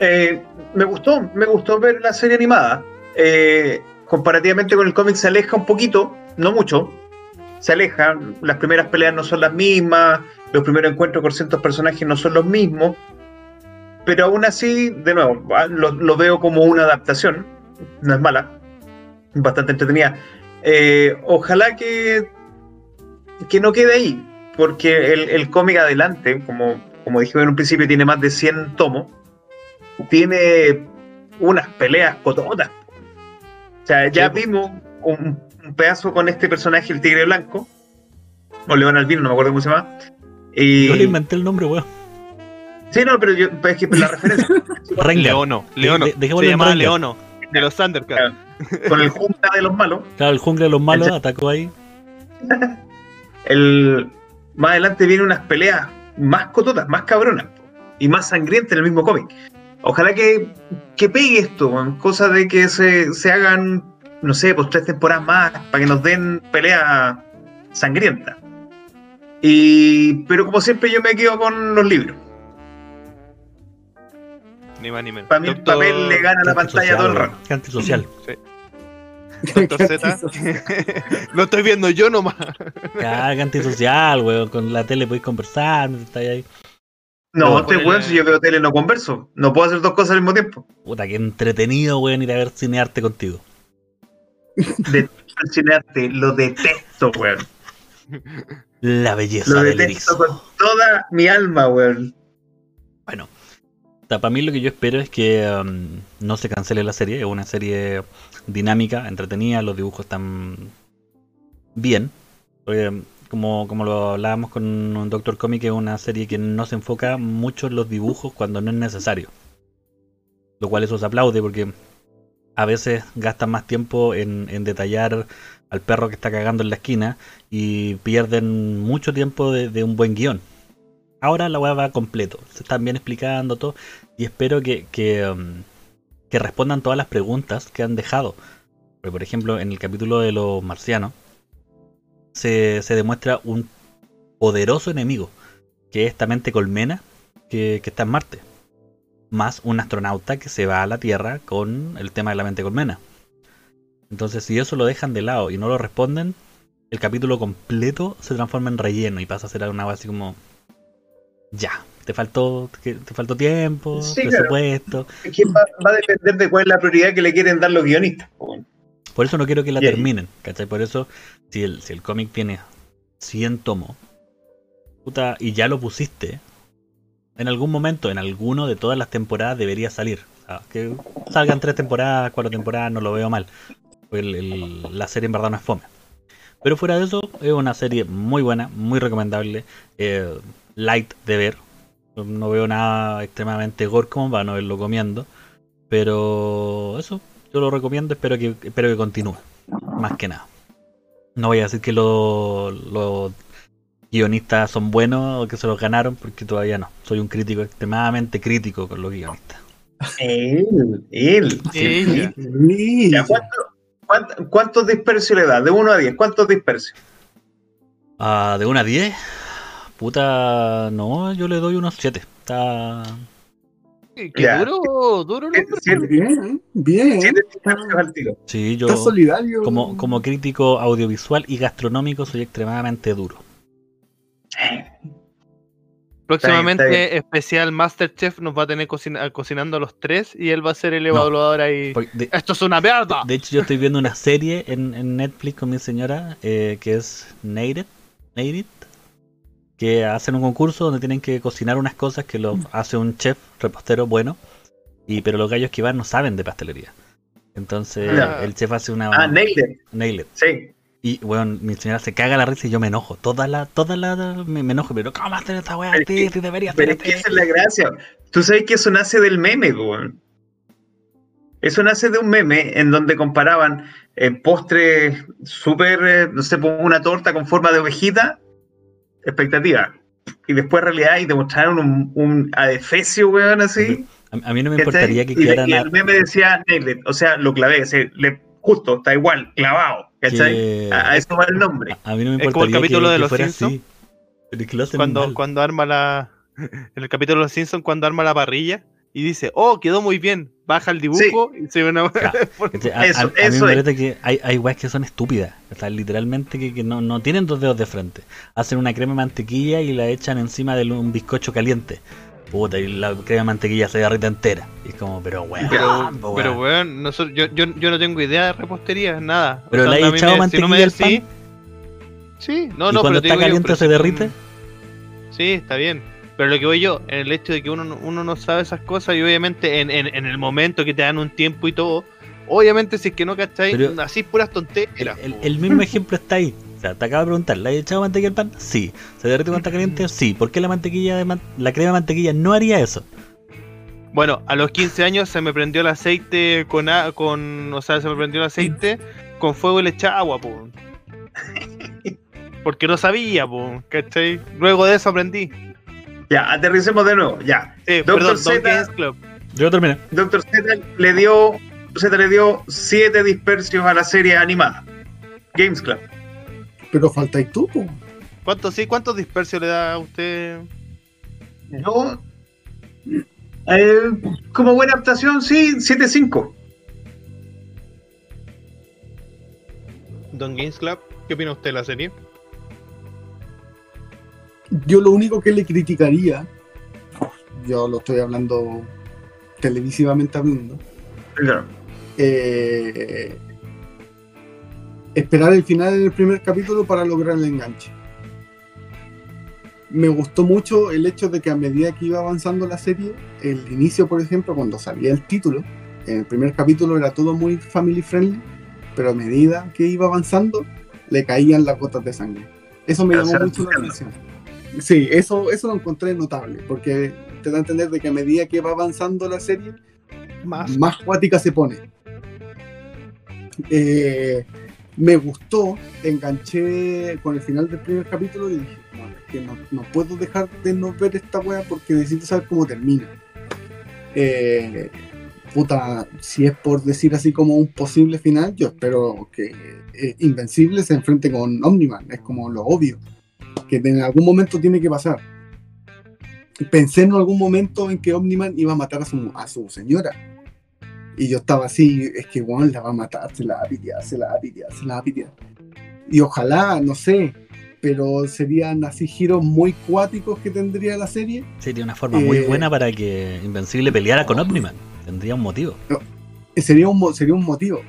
Eh, me gustó, me gustó ver la serie animada. Eh, comparativamente con el cómic se aleja un poquito, no mucho. Se aleja, las primeras peleas no son las mismas, los primeros encuentros con ciertos personajes no son los mismos. Pero aún así, de nuevo, ah, lo, lo veo como una adaptación, no es mala, bastante entretenida. Eh, ojalá que, que no quede ahí, porque el, el cómic adelante, como, como dije en un principio, tiene más de 100 tomos tiene unas peleas cototas. O sea, ya Sí, vimos un, un pedazo con este personaje, el Tigre Blanco, o León Albino, no me acuerdo cómo se llama. Y... Yo le inventé el nombre, weón. Sí, no, pero yo, pero es que la referencia. Leono, Leono. de- Se dejémoslo en llamaba. Leono, de los Thundercats. con el junta de los malos, Claro, el jungla de los malos atacó ahí. el, más adelante vienen unas peleas más cototas, más cabronas y más sangrientas en el mismo cómic. Ojalá que, que pegue esto, cosa de que se, se hagan, no sé, pues tres temporadas más para que nos den peleas sangrientas. Y, pero como siempre yo me quedo con los libros. Ni más ni menos. Para mí el papel le gana a la pantalla todo el rato. antisocial. Doctor Z. Lo estoy viendo yo nomás. Qué antisocial, weón. Con la tele podéis conversar, está ahí. No, No, este weón, si yo veo tele no converso. No puedo hacer dos cosas al mismo tiempo. Puta, qué entretenido, weón, ir a ver cinearte contigo. Detesto el cinearte, lo detesto, weón. La belleza Lo del detesto erizo. con toda mi alma, weón. Bueno, para mí lo que yo espero es que um, no se cancele la serie. Es una serie dinámica, entretenida, los dibujos están bien. Porque, como, como lo hablábamos con Doctor Comic, es una serie que no se enfoca mucho en los dibujos cuando no es necesario. Lo cual eso se aplaude porque a veces gastan más tiempo en, en detallar al perro que está cagando en la esquina y pierden mucho tiempo de, un buen guion. Ahora la weá va completo, se están bien explicando todo y espero que, que, um, respondan todas las preguntas que han dejado. Por ejemplo, en el capítulo de los marcianos se, se demuestra un poderoso enemigo, que es esta mente colmena que está en Marte. Más un astronauta que se va a la Tierra con el tema de la mente colmena. Entonces, si eso lo dejan de lado y no lo responden, el capítulo completo se transforma en relleno y pasa a ser base así como. Ya, te faltó, te faltó tiempo, Sí, claro. presupuesto. Es que va, va a depender de cuál es la prioridad que le quieren dar los guionistas. Por eso no quiero que la terminen, ¿cachai? Por eso, si el, si el cómic tiene 100 tomos, puta, y ya lo pusiste, en algún momento, en alguno de todas las temporadas debería salir. O sea, que salgan tres temporadas, cuatro temporadas, no lo veo mal. Porque el- el- la serie en verdad no es fome. Pero fuera de eso, es una serie muy buena, muy recomendable, eh, light de ver. No veo nada extremadamente gore como para no verlo comiendo. Pero eso, yo lo recomiendo, espero que, espero que continúe. Más que nada. No voy a decir que los guionistas son buenos o que se los ganaron, porque todavía no. Soy un crítico extremadamente crítico con los guionistas. Él, él. Sí. Ya, ¿cuánto- cuánt- ¿Cuántos dispersios le da? De 1 a 10, ¿cuántos dispersios? Ah, de 1 a 10, puta, no, yo le doy unos 7. Está. Qué Ya. duro, duro, ¿no? siete- Bien, bien. siete dispersios al tiro. Sí, yo. Está solidario. Como, como crítico audiovisual y gastronómico soy extremadamente duro. Próximamente Está bien, está especial Masterchef nos va a tener cocina- cocinando a los tres y él va a ser el No. evaluador ahí. De, ¡Esto es una mierda! de hecho, yo estoy viendo una serie en, en Netflix con mi señora eh, que es Nated, Nated, que hacen un concurso donde tienen que cocinar unas cosas que lo hace un chef repostero bueno, y pero los gallos que van no saben de pastelería. Entonces Ya. el chef hace una Ah, Nailed it. Nailed. Sí. Y bueno, mi señora se caga la risa y yo me enojo. Toda la, toda la, me, me enojo, pero ¿cómo hacer esta weá así? Si debería Pero es que esa es la gracia. Tú sabes que eso nace del meme, weón. Eso nace de un meme en donde comparaban eh, postres súper, eh, no sé, pues, una torta con forma de ovejita, expectativa. Y después realidad y te mostraron un, un adefesio, weón, así. A, a mí no me importaría que y, quedaran y a- el meme decía, nailed o sea, lo clavé, le- justo, está igual, clavado, ¿cachai? que- A, a eso va el nombre. a mí no me Es como el capítulo que, de que Los Simpsons. Cuando, cuando arma la. En el capítulo de los Simpsons, cuando arma la parrilla y dice, oh, quedó muy bien. Baja el dibujo y se ve una. ¿Cachai? A, a- Eso- a mí eso me es. parece que hay, hay weas que son estúpidas. O sea, literalmente que, que no, no tienen dos dedos de frente. Hacen una crema de mantequilla y la echan encima de un bizcocho caliente. Puta, y la crema de mantequilla se derrite entera. Y es como, pero weón. Pero, po, pero weón. nosotros, yo, yo, yo no tengo idea de repostería, nada. Pero le me- echado si no me mantequilla al decís- Sí, no, ¿Y no, cuando pero está digo yo, caliente pero se derrite? Sí, está bien. Pero lo que voy yo, en el hecho de que uno, no- uno no sabe esas cosas y obviamente en, en, en el momento que te dan un tiempo y todo, obviamente si es que no cacháis, así puras El, tonteras. el- po. el mismo ejemplo está ahí. O sea, te acabo de preguntar, ¿le has echado mantequilla al pan? Sí. ¿Se derrite cuando está caliente? Sí. ¿Por qué la mantequilla de man- la crema de mantequilla no haría eso? Bueno, a los 15 años se me prendió el aceite con, a- con o sea, se me prendió el aceite con fuego y le echaba agua, po. Porque no sabía, po, ¿cachai? Luego de eso aprendí. Ya, aterricemos de nuevo, ya. Eh, Doctor perdón, Z. Don Games Club. Yo terminé. Doctor Z le dio, Z le dio siete dispersios a la serie animada. Games Club. Pero faltáis tú, po. ¿Cuántos sí? ¿Cuántos dispersios le da a usted? Yo, eh, como buena adaptación, sí, 7-5. Don Games Club, ¿qué opina usted de la serie? Yo lo único que le criticaría, yo lo estoy hablando televisivamente hablando, Claro. eh, esperar el final del primer capítulo para lograr el enganche. Me gustó mucho el hecho de que a medida que iba avanzando la serie, el inicio, por ejemplo, cuando salía el título, en el primer capítulo era todo muy family friendly, pero a medida que iba avanzando, le caían las gotas de sangre. Eso me llamó mucho la atención. Sí, eso, eso lo encontré notable, porque te da a entender de que a medida que va avanzando la serie, Más. más cuática se pone. Eh, me gustó, enganché con el final del primer capítulo y dije, "Bueno, es que no, no puedo dejar de no ver esta wea porque necesito saber cómo termina. Eh, puta, si es por decir así como un posible final, yo espero que eh, Invencible se enfrente con Omniman, es como lo obvio, que en algún momento tiene que pasar. Pensé en algún momento en que Omniman iba a matar a su, a su señora. Y yo estaba así, es que bueno, la va a matar, se la va a pitear, se la va a pitear, se la va a pitear. Y ojalá, no sé, pero serían así giros muy cuáticos que tendría la serie. Sería una forma muy Eh, buena para que Invencible peleara con Omniman. Tendría un motivo. Eh, Sería un, sería un motivo.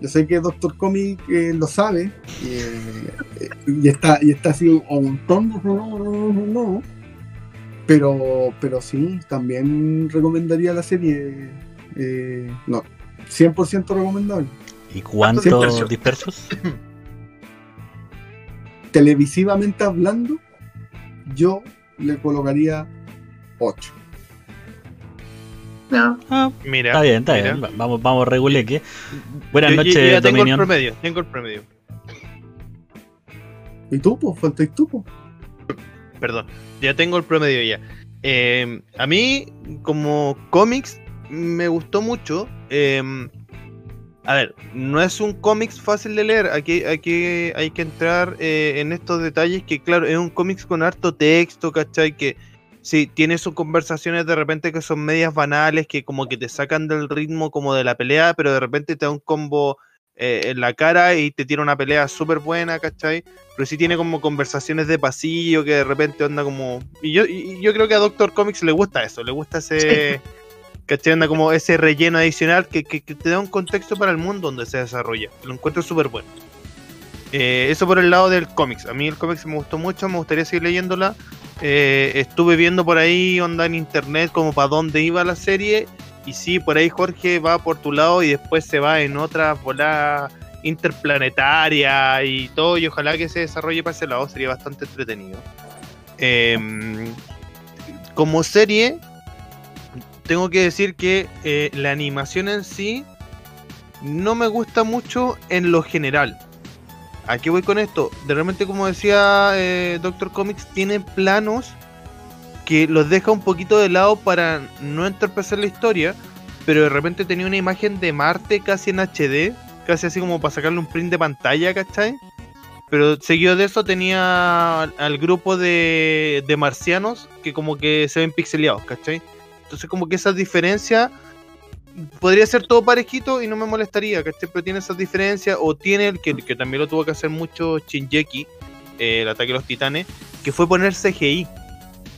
Yo sé que Doctor Comic eh, lo sabe eh, y está y está así un montón pero pero sí también recomendaría la serie eh, no 100% recomendable ¿Y cuántos dispersos? televisivamente hablando yo le colocaría 8 No. Ah, Mira. está bien, está mira. bien. Va- Vamos, vamos, reguleque. Buenas Yo- noches, yo ya tengo el promedio, tengo el promedio. y tú pues falta tú pues Perdón, ya tengo el promedio ya. Eh, a mí, como cómics, me gustó mucho. Eh, a ver, no es un cómics fácil de leer. Aquí, aquí hay que entrar eh, en estos detalles que, claro, es un cómics con harto texto, ¿cachai? Que sí, tiene sus conversaciones de repente que son medias banales, que como que te sacan del ritmo como de la pelea, pero de repente te da un combo eh, en la cara y te tira una pelea súper buena, ¿cachai? pero sí tiene como conversaciones de pasillo que de repente onda como. Y yo, y yo creo que a Doctor Comics le gusta eso, le gusta ese. ¿Cachai? Onda como ese relleno adicional que, que- te da un contexto para el mundo donde se desarrolla. Lo encuentro súper bueno. Eh, eso por el lado del cómics. A mí el cómics me gustó mucho, me gustaría seguir leyéndola. Eh, estuve viendo por ahí onda en internet como para dónde iba la serie. Y sí, por ahí Jorge va por tu lado y después se va en otra volada interplanetaria y todo, y ojalá que se desarrolle para ese lado, sería bastante entretenido. Em, como serie, tengo que decir que eh, la animación en sí no me gusta mucho en lo general. ¿A qué voy con esto? De repente, como decía eh, Doctor Comics, tiene planos que los deja un poquito de lado para no entorpecer la historia, pero de repente tenía una imagen de Marte casi en HD, casi así como para sacarle un print de pantalla, ¿cachai? Pero seguido de eso tenía al, al grupo de, de marcianos que como que se ven pixeleados, ¿cachai? Entonces como que esa diferencia podría ser todo parejito y no me molestaría, ¿cachai? Pero tiene esas diferencias, o tiene el que, que también lo tuvo que hacer mucho Shinjeki, eh, el ataque de los titanes, que fue poner CGI.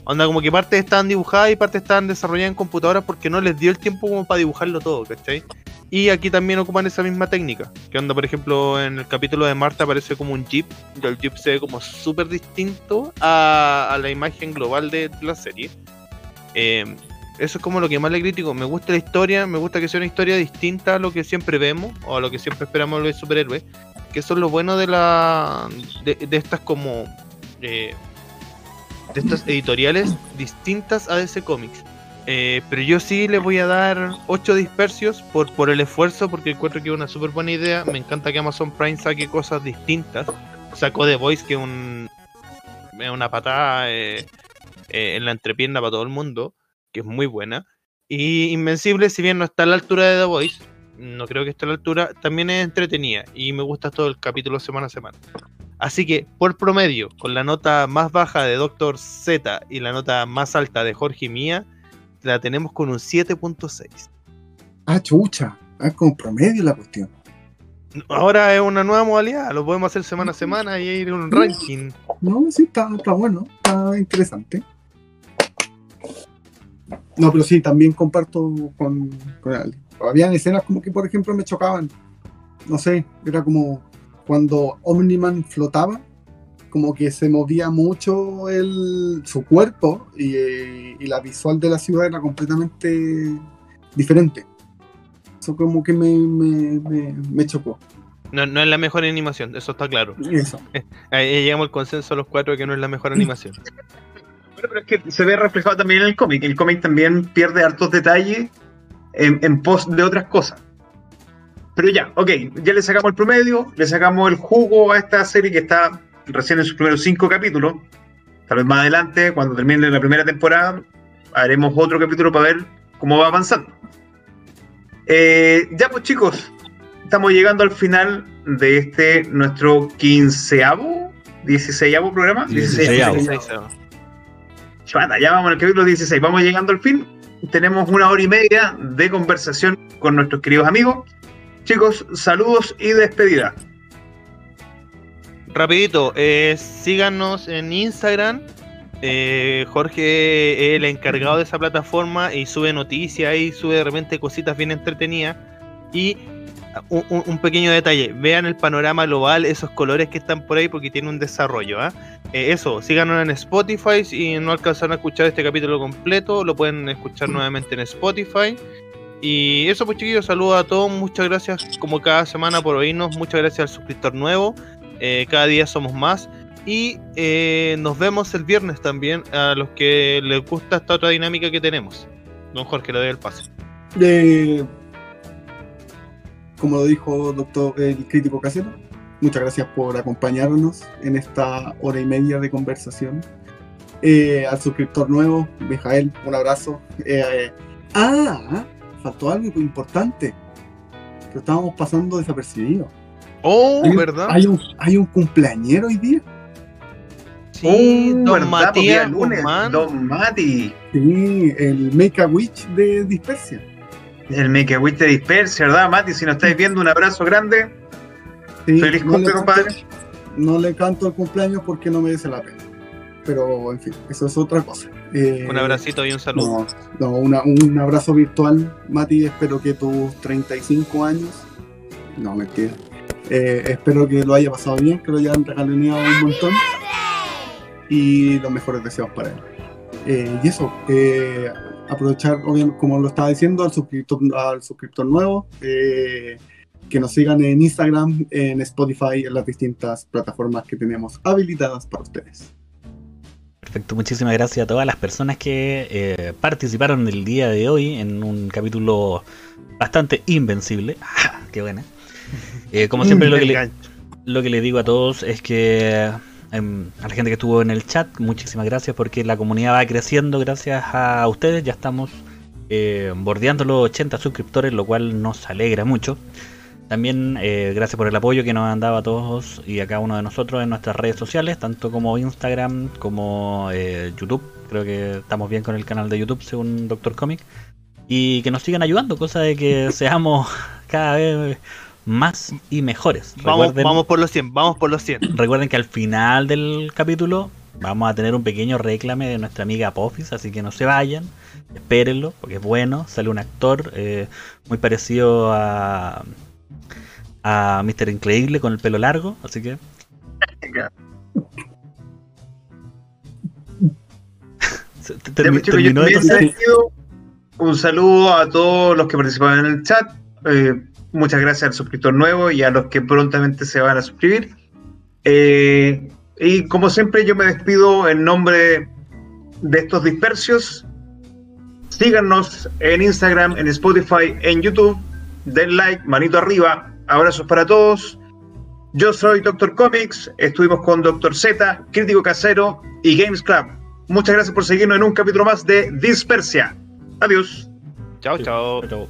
Onda, como que partes estaban dibujadas y partes estaban desarrolladas en computadoras porque no les dio el tiempo como para dibujarlo todo, ¿cachai? Y aquí también ocupan esa misma técnica. Que onda, por ejemplo, en el capítulo de Marta aparece como un jeep. Y el jeep se ve como súper distinto a, la imagen global de la serie. Eh, eso es como lo que más le critico. Me gusta la historia, me gusta que sea una historia distinta a lo que siempre vemos o a lo que siempre esperamos los superhéroes. Que eso es lo bueno de la de, estas como eh, de estas editoriales distintas a DC Comics. Eh, pero yo sí le voy a dar 8 dispersios por, por el esfuerzo, porque encuentro que es una súper buena idea. Me encanta que Amazon Prime saque cosas distintas. Sacó The Voice, que es un, una patada eh, eh, en la entrepierna para todo el mundo, que es muy buena. Y Invencible, si bien no está a la altura de The Voice, no creo que esté a la altura, también es entretenida y me gusta todo el capítulo semana a semana. Así que, por promedio, con la nota más baja de Doctor Z y la nota más alta de Jorge y mía, la tenemos con un 7.6. ah chucha ah con promedio la cuestión Ahora es una nueva modalidad, lo podemos hacer semana a semana y ir un ranking. No, sí, está, está bueno, está interesante. No, pero sí, también comparto con, con Ali. Habían escenas como que, por ejemplo, me chocaban. No sé, era como cuando Omniman flotaba, como que se movía mucho el, su cuerpo y, eh, y la visual de la ciudad era completamente diferente. Eso como que me, me, me, me chocó. No, no es la mejor animación, eso está claro. Eso. Ahí llegamos al consenso los cuatro de que no es la mejor animación. Bueno, pero es que se ve reflejado también en el cómic. El cómic también pierde hartos detalles en, en pos de otras cosas. Pero ya, ok, ya le sacamos el promedio, le sacamos el jugo a esta serie que está recién en sus primeros cinco capítulos. Tal vez más adelante, cuando termine la primera temporada, haremos otro capítulo para ver cómo va avanzando. Eh, ya pues chicos, estamos llegando al final de este nuestro quinceavo, dieciséisavo programa. Dieciséisavo. Chata, ya vamos al capítulo 16, vamos llegando al fin. Tenemos una hora y media de conversación con nuestros queridos amigos. Chicos, saludos y despedida. Rapidito, eh, síganos en Instagram. Eh, Jorge es el encargado de esa plataforma y sube noticias y sube de repente cositas bien entretenidas. Y un, pequeño detalle, vean el panorama global, esos colores que están por ahí porque tiene un desarrollo. ¿ah? Eh, eso, síganos en Spotify. Si no alcanzaron a escuchar este capítulo completo, lo pueden escuchar nuevamente en Spotify. Y eso pues chiquillos, saludos a todos, muchas gracias como cada semana por oírnos, muchas gracias al suscriptor nuevo, eh, cada día somos más y eh, nos vemos el viernes también a los que les gusta esta otra dinámica que tenemos. Don Jorge, le doy el pase. Eh, como lo dijo doctor el crítico casero, muchas gracias por acompañarnos en esta hora y media de conversación. Eh, al suscriptor nuevo, Mijael, un abrazo. Eh, ah, faltó algo importante, que estábamos pasando desapercibido. Oh, Hay un- ¿verdad? Hay un, hay un cumpleañero hoy día. Sí, Oh, don Matías lunes. Don Mati. Sí, el Make a Witch de Dispersia. El Make a Wish de Dispersia, ¿verdad, Mati? Si nos estáis viendo, un abrazo grande. Sí, Feliz no cumple, le compadre. No le canto el cumpleaños porque no merece la pena. Pero, en fin, eso es otra cosa. Eh, Un abracito y un saludo. No, no, una- un abrazo virtual, Mati. Espero que tus 35 años. No, mentira. Eh, espero que lo haya pasado bien, que lo hayan regaloneado un montón. Y los mejores deseos para él. Eh, y eso, eh, aprovechar, obviamente, como lo estaba diciendo, al suscriptor, al suscriptor nuevo. eh, que nos sigan en Instagram, en Spotify, en las distintas plataformas que tenemos habilitadas para ustedes. Perfecto, muchísimas gracias a todas las personas que eh, participaron el día de hoy en un capítulo bastante invencible. ¡Ah, ¡Qué buena! Eh, como siempre, lo que, le, lo que le digo a todos es que a la gente que estuvo en el chat, muchísimas gracias porque la comunidad va creciendo gracias a ustedes. Ya estamos eh, bordeando los 80 suscriptores, lo cual nos alegra mucho. También eh, gracias por el apoyo que nos han dado a todos y a cada uno de nosotros en nuestras redes sociales, tanto como Instagram como eh, YouTube. Creo que estamos bien con el canal de YouTube según Doctor Comic. Y que nos sigan ayudando, cosa de que seamos cada vez más y mejores. Vamos, Recuerden- vamos por los 100, vamos por los 100. Recuerden que al final del capítulo vamos a tener un pequeño reclame de nuestra amiga Apophis, así que no se vayan, espérenlo, porque es bueno. Sale un actor eh, muy parecido a, a Mr. Increíble con el pelo largo, así que. Terminó. Un saludo a todos los que participaron en el chat. Eh, muchas gracias al suscriptor nuevo y a los que prontamente se van a suscribir. Eh, y como siempre, yo me despido en nombre de estos dispersios. Síganos en Instagram, en Spotify, en YouTube. Den like, manito arriba. Abrazos para todos. Yo soy Doctor Comics. Estuvimos con Doctor Z, Crítico Casero y Games Club. Muchas gracias por seguirnos en un capítulo más de Dispersia. Adiós. Chao, chao.